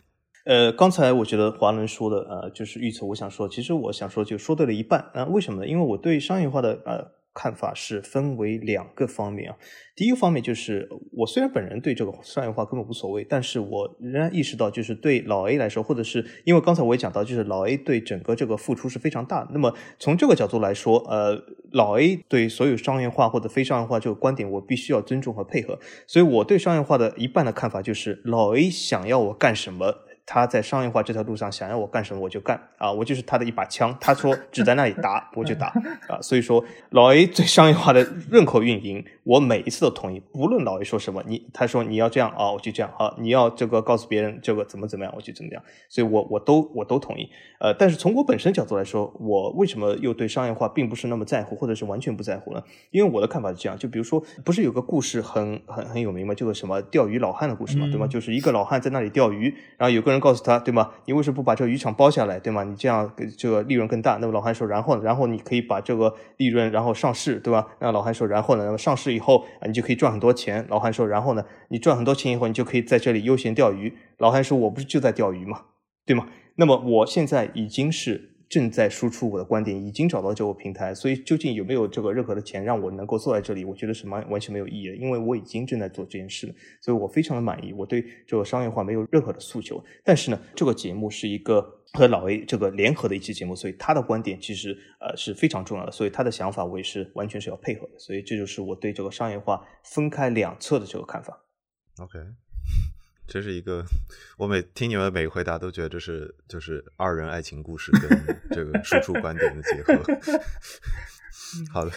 呃，刚才我觉得华伦说的，呃，就是预测。我想说，其实我想说，就说对了一半。啊，为什么呢？因为我对商业化的呃看法是分为两个方面啊。第一个方面就是，我虽然本人对这个商业化根本无所谓，但是我仍然意识到，就是对老 A 来说，或者是因为刚才我也讲到，就是老 A 对整个这个付出是非常大的。那么从这个角度来说，呃，老 A 对所有商业化或者非商业化这个观点，我必须要尊重和配合。所以我对商业化的一半的看法就是，老 A 想要我干什么。他在商业化这条路上想要我干什么我就干啊，我就是他的一把枪。他说 只在那里打我就打啊，所以说老 A 对商业化的认可运营，我每一次都同意，不论老 A 说什么，你他说你要这样啊，我就这样啊，你要这个告诉别人这个怎么怎么样，我就怎么样，所以我我都我都同意。呃，但是从我本身角度来说，我为什么又对商业化并不是那么在乎，或者是完全不在乎呢？因为我的看法是这样，就比如说，不是有个故事很很很有名吗？就是什么钓鱼老汉的故事嘛，对吗？就是一个老汉在那里钓鱼，然后有个人。告诉他，对吗？你为什么不把这个渔场包下来，对吗？你这样这个利润更大。那么老韩说，然后呢？然后你可以把这个利润，然后上市，对吧？那老韩说，然后呢？那么上市以后啊，你就可以赚很多钱。老韩说，然后呢？你赚很多钱以后，你就可以在这里悠闲钓鱼。老韩说，我不是就在钓鱼吗？对吗？那么我现在已经是。正在输出我的观点，已经找到这个平台，所以究竟有没有这个任何的钱让我能够坐在这里？我觉得是完完全没有意义的，因为我已经正在做这件事了，所以我非常的满意。我对这个商业化没有任何的诉求，但是呢，这个节目是一个和老 A 这个联合的一期节目，所以他的观点其实呃是非常重要的，所以他的想法我也是完全是要配合的，所以这就是我对这个商业化分开两侧的这个看法。OK。这是一个，我每听你们每个回答都觉得这是就是二人爱情故事跟 这个输出观点的结合。好的，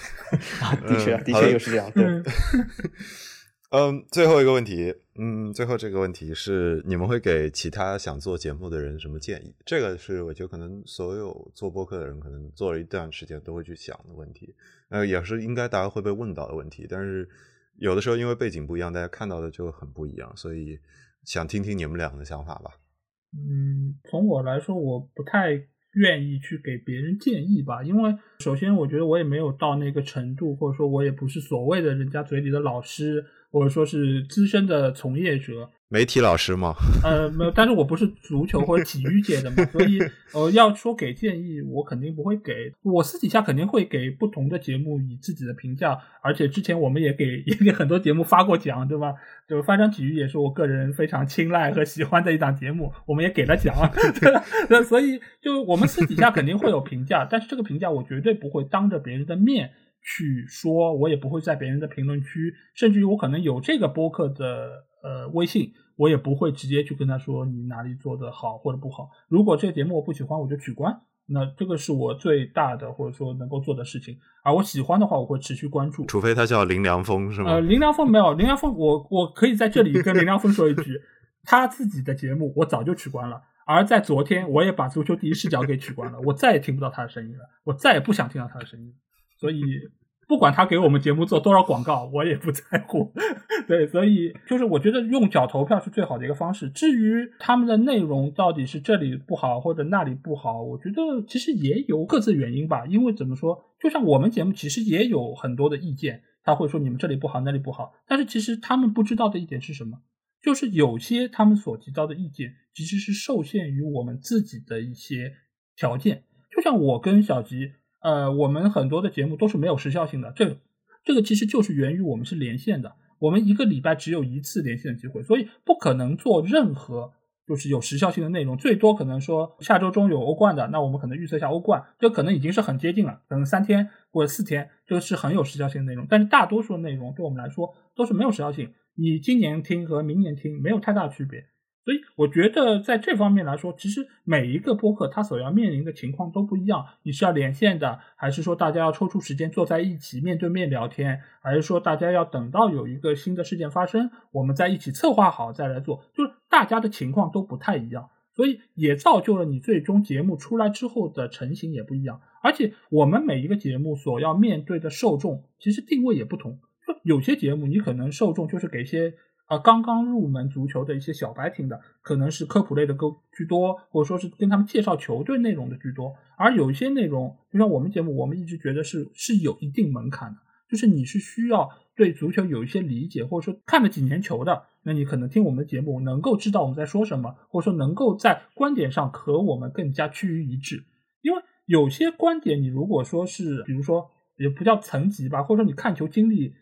的确，的确又是这样。对，嗯，最后一个问题，嗯，最后这个问题是你们会给其他想做节目的人什么建议？这个是我觉得可能所有做播客的人可能做了一段时间都会去想的问题，呃，也是应该大家会被问到的问题。但是有的时候因为背景不一样，大家看到的就很不一样，所以。想听听你们两个的想法吧。嗯，从我来说，我不太愿意去给别人建议吧，因为首先我觉得我也没有到那个程度，或者说我也不是所谓的人家嘴里的老师，或者说是资深的从业者。媒体老师吗？呃，没有，但是我不是足球或者体育界的嘛，所以呃，要说给建议，我肯定不会给。我私底下肯定会给不同的节目以自己的评价，而且之前我们也给 也给很多节目发过奖，对吧？就是翻转体育也是我个人非常青睐和喜欢的一档节目，我们也给了奖。那 所以就我们私底下肯定会有评价，但是这个评价我绝对不会当着别人的面去说，我也不会在别人的评论区，甚至于我可能有这个播客的呃微信。我也不会直接去跟他说你哪里做的好或者不好。如果这个节目我不喜欢，我就取关。那这个是我最大的或者说能够做的事情。而我喜欢的话，我会持续关注。除非他叫林良锋是吗？呃，林良锋没有，林良锋我我可以在这里 跟林良锋说一句，他自己的节目我早就取关了。而在昨天，我也把足球第一视角给取关了，我再也听不到他的声音了，我再也不想听到他的声音。所以。不管他给我们节目做多少广告，我也不在乎。对，所以就是我觉得用脚投票是最好的一个方式。至于他们的内容到底是这里不好或者那里不好，我觉得其实也有各自原因吧。因为怎么说，就像我们节目其实也有很多的意见，他会说你们这里不好，那里不好。但是其实他们不知道的一点是什么，就是有些他们所提到的意见其实是受限于我们自己的一些条件。就像我跟小吉。呃，我们很多的节目都是没有时效性的，这这个其实就是源于我们是连线的，我们一个礼拜只有一次连线的机会，所以不可能做任何就是有时效性的内容，最多可能说下周中有欧冠的，那我们可能预测一下欧冠，这可能已经是很接近了，可能三天或者四天，这个是很有时效性的内容，但是大多数的内容对我们来说都是没有时效性，你今年听和明年听没有太大区别。所以我觉得在这方面来说，其实每一个播客它所要面临的情况都不一样。你是要连线的，还是说大家要抽出时间坐在一起面对面聊天，还是说大家要等到有一个新的事件发生，我们在一起策划好再来做？就是大家的情况都不太一样，所以也造就了你最终节目出来之后的成型也不一样。而且我们每一个节目所要面对的受众其实定位也不同。就有些节目你可能受众就是给一些呃刚刚入门足球的一些小白听的，可能是科普类的更居多，或者说是跟他们介绍球队内容的居多。而有一些内容，就像我们节目，我们一直觉得是是有一定门槛的，就是你是需要对足球有一些理解，或者说看了几年球的，那你可能听我们的节目能够知道我们在说什么，或者说能够在观点上和我们更加趋于一致。因为有些观点，你如果说是，比如说也不叫层级吧，或者说你看球经历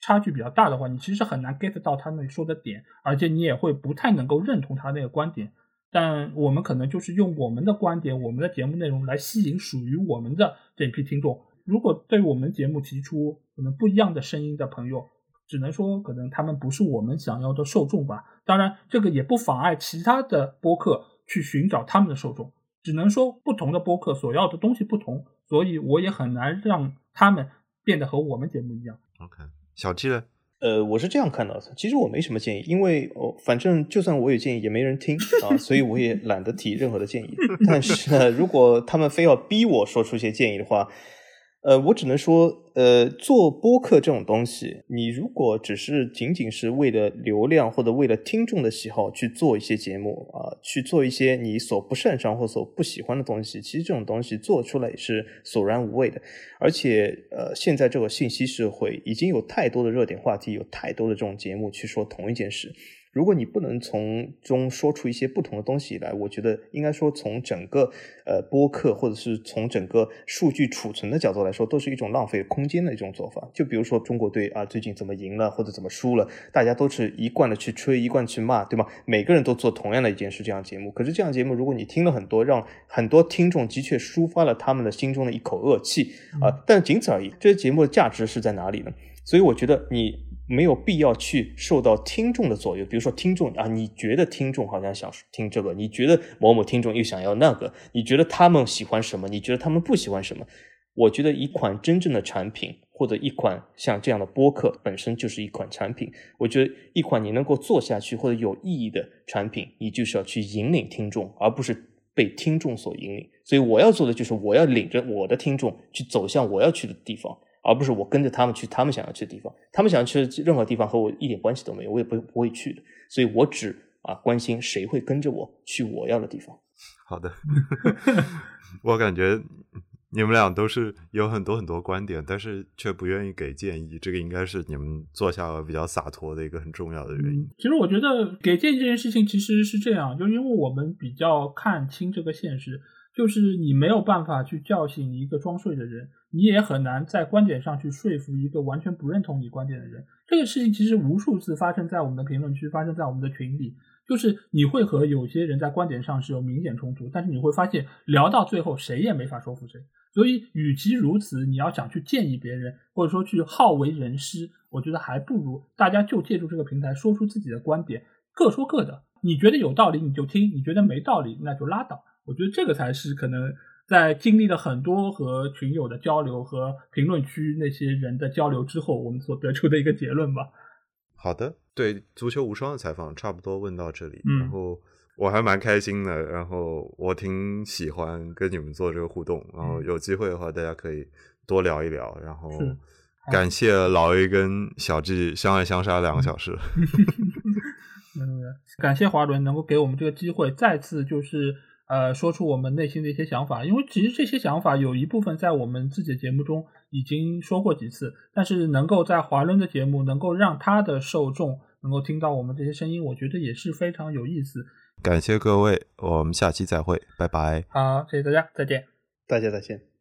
差距比较大的话，你其实很难 get 到他们说的点，而且你也会不太能够认同他那个观点。但我们可能就是用我们的观点、我们的节目内容来吸引属于我们的这批听众。如果对我们节目提出可能不一样的声音的朋友，只能说可能他们不是我们想要的受众吧。当然，这个也不妨碍其他的播客去寻找他们的受众。只能说不同的播客所要的东西不同，所以我也很难让他们变得和我们节目一样。OK，小 T 呢？呃，我是这样看到的。其实我没什么建议，因为哦，反正就算我有建议，也没人听 啊，所以我也懒得提任何的建议。但是呢，如果他们非要逼我说出一些建议的话，呃，我只能说，呃，做播客这种东西，你如果只是仅仅是为了流量或者为了听众的喜好去做一些节目啊，去做一些你所不擅长或所不喜欢的东西，其实这种东西做出来也是索然无味的。而且，呃，现在这个信息社会已经有太多的热点话题，有太多的这种节目去说同一件事。如果你不能从中说出一些不同的东西来，我觉得应该说从整个呃播客或者是从整个数据储存的角度来说，都是一种浪费空间的一种做法。就比如说中国队啊最近怎么赢了或者怎么输了，大家都是一贯的去吹，一贯去骂，对吗？每个人都做同样的一件事，这样节目。可是这样节目，如果你听了很多，让很多听众的确抒发了他们的心中的一口恶气啊，但仅此而已。这些节目的价值是在哪里呢？所以我觉得你。没有必要去受到听众的左右，比如说听众啊，你觉得听众好像想听这个，你觉得某某听众又想要那个，你觉得他们喜欢什么，你觉得他们不喜欢什么？我觉得一款真正的产品，或者一款像这样的播客本身就是一款产品。我觉得一款你能够做下去或者有意义的产品，你就是要去引领听众，而不是被听众所引领。所以我要做的就是我要领着我的听众去走向我要去的地方。而不是我跟着他们去他们想要去的地方，他们想要去的任何地方和我一点关系都没有，我也不不会去的。所以我只啊关心谁会跟着我去我要的地方。好的，我感觉你们俩都是有很多很多观点，但是却不愿意给建议，这个应该是你们做下来比较洒脱的一个很重要的原因。其实我觉得给建议这件事情其实是这样，就因为我们比较看清这个现实。就是你没有办法去叫醒一个装睡的人，你也很难在观点上去说服一个完全不认同你观点的人。这个事情其实无数次发生在我们的评论区，发生在我们的群里。就是你会和有些人在观点上是有明显冲突，但是你会发现聊到最后谁也没法说服谁。所以，与其如此，你要想去建议别人，或者说去好为人师，我觉得还不如大家就借助这个平台说出自己的观点，各说各的。你觉得有道理你就听，你觉得没道理那就拉倒。我觉得这个才是可能在经历了很多和群友的交流和评论区那些人的交流之后，我们所得出的一个结论吧。好的，对足球无双的采访差不多问到这里，然后我还蛮开心的，然后我挺喜欢跟你们做这个互动，然后有机会的话大家可以多聊一聊，然后感谢老 A 跟小 G 相爱相杀两个小时。嗯，感谢华伦能够给我们这个机会，再次就是。呃，说出我们内心的一些想法，因为其实这些想法有一部分在我们自己的节目中已经说过几次，但是能够在华伦的节目能够让他的受众能够听到我们这些声音，我觉得也是非常有意思。感谢各位，我们下期再会，拜拜。好，谢谢大家，再见，大家再见。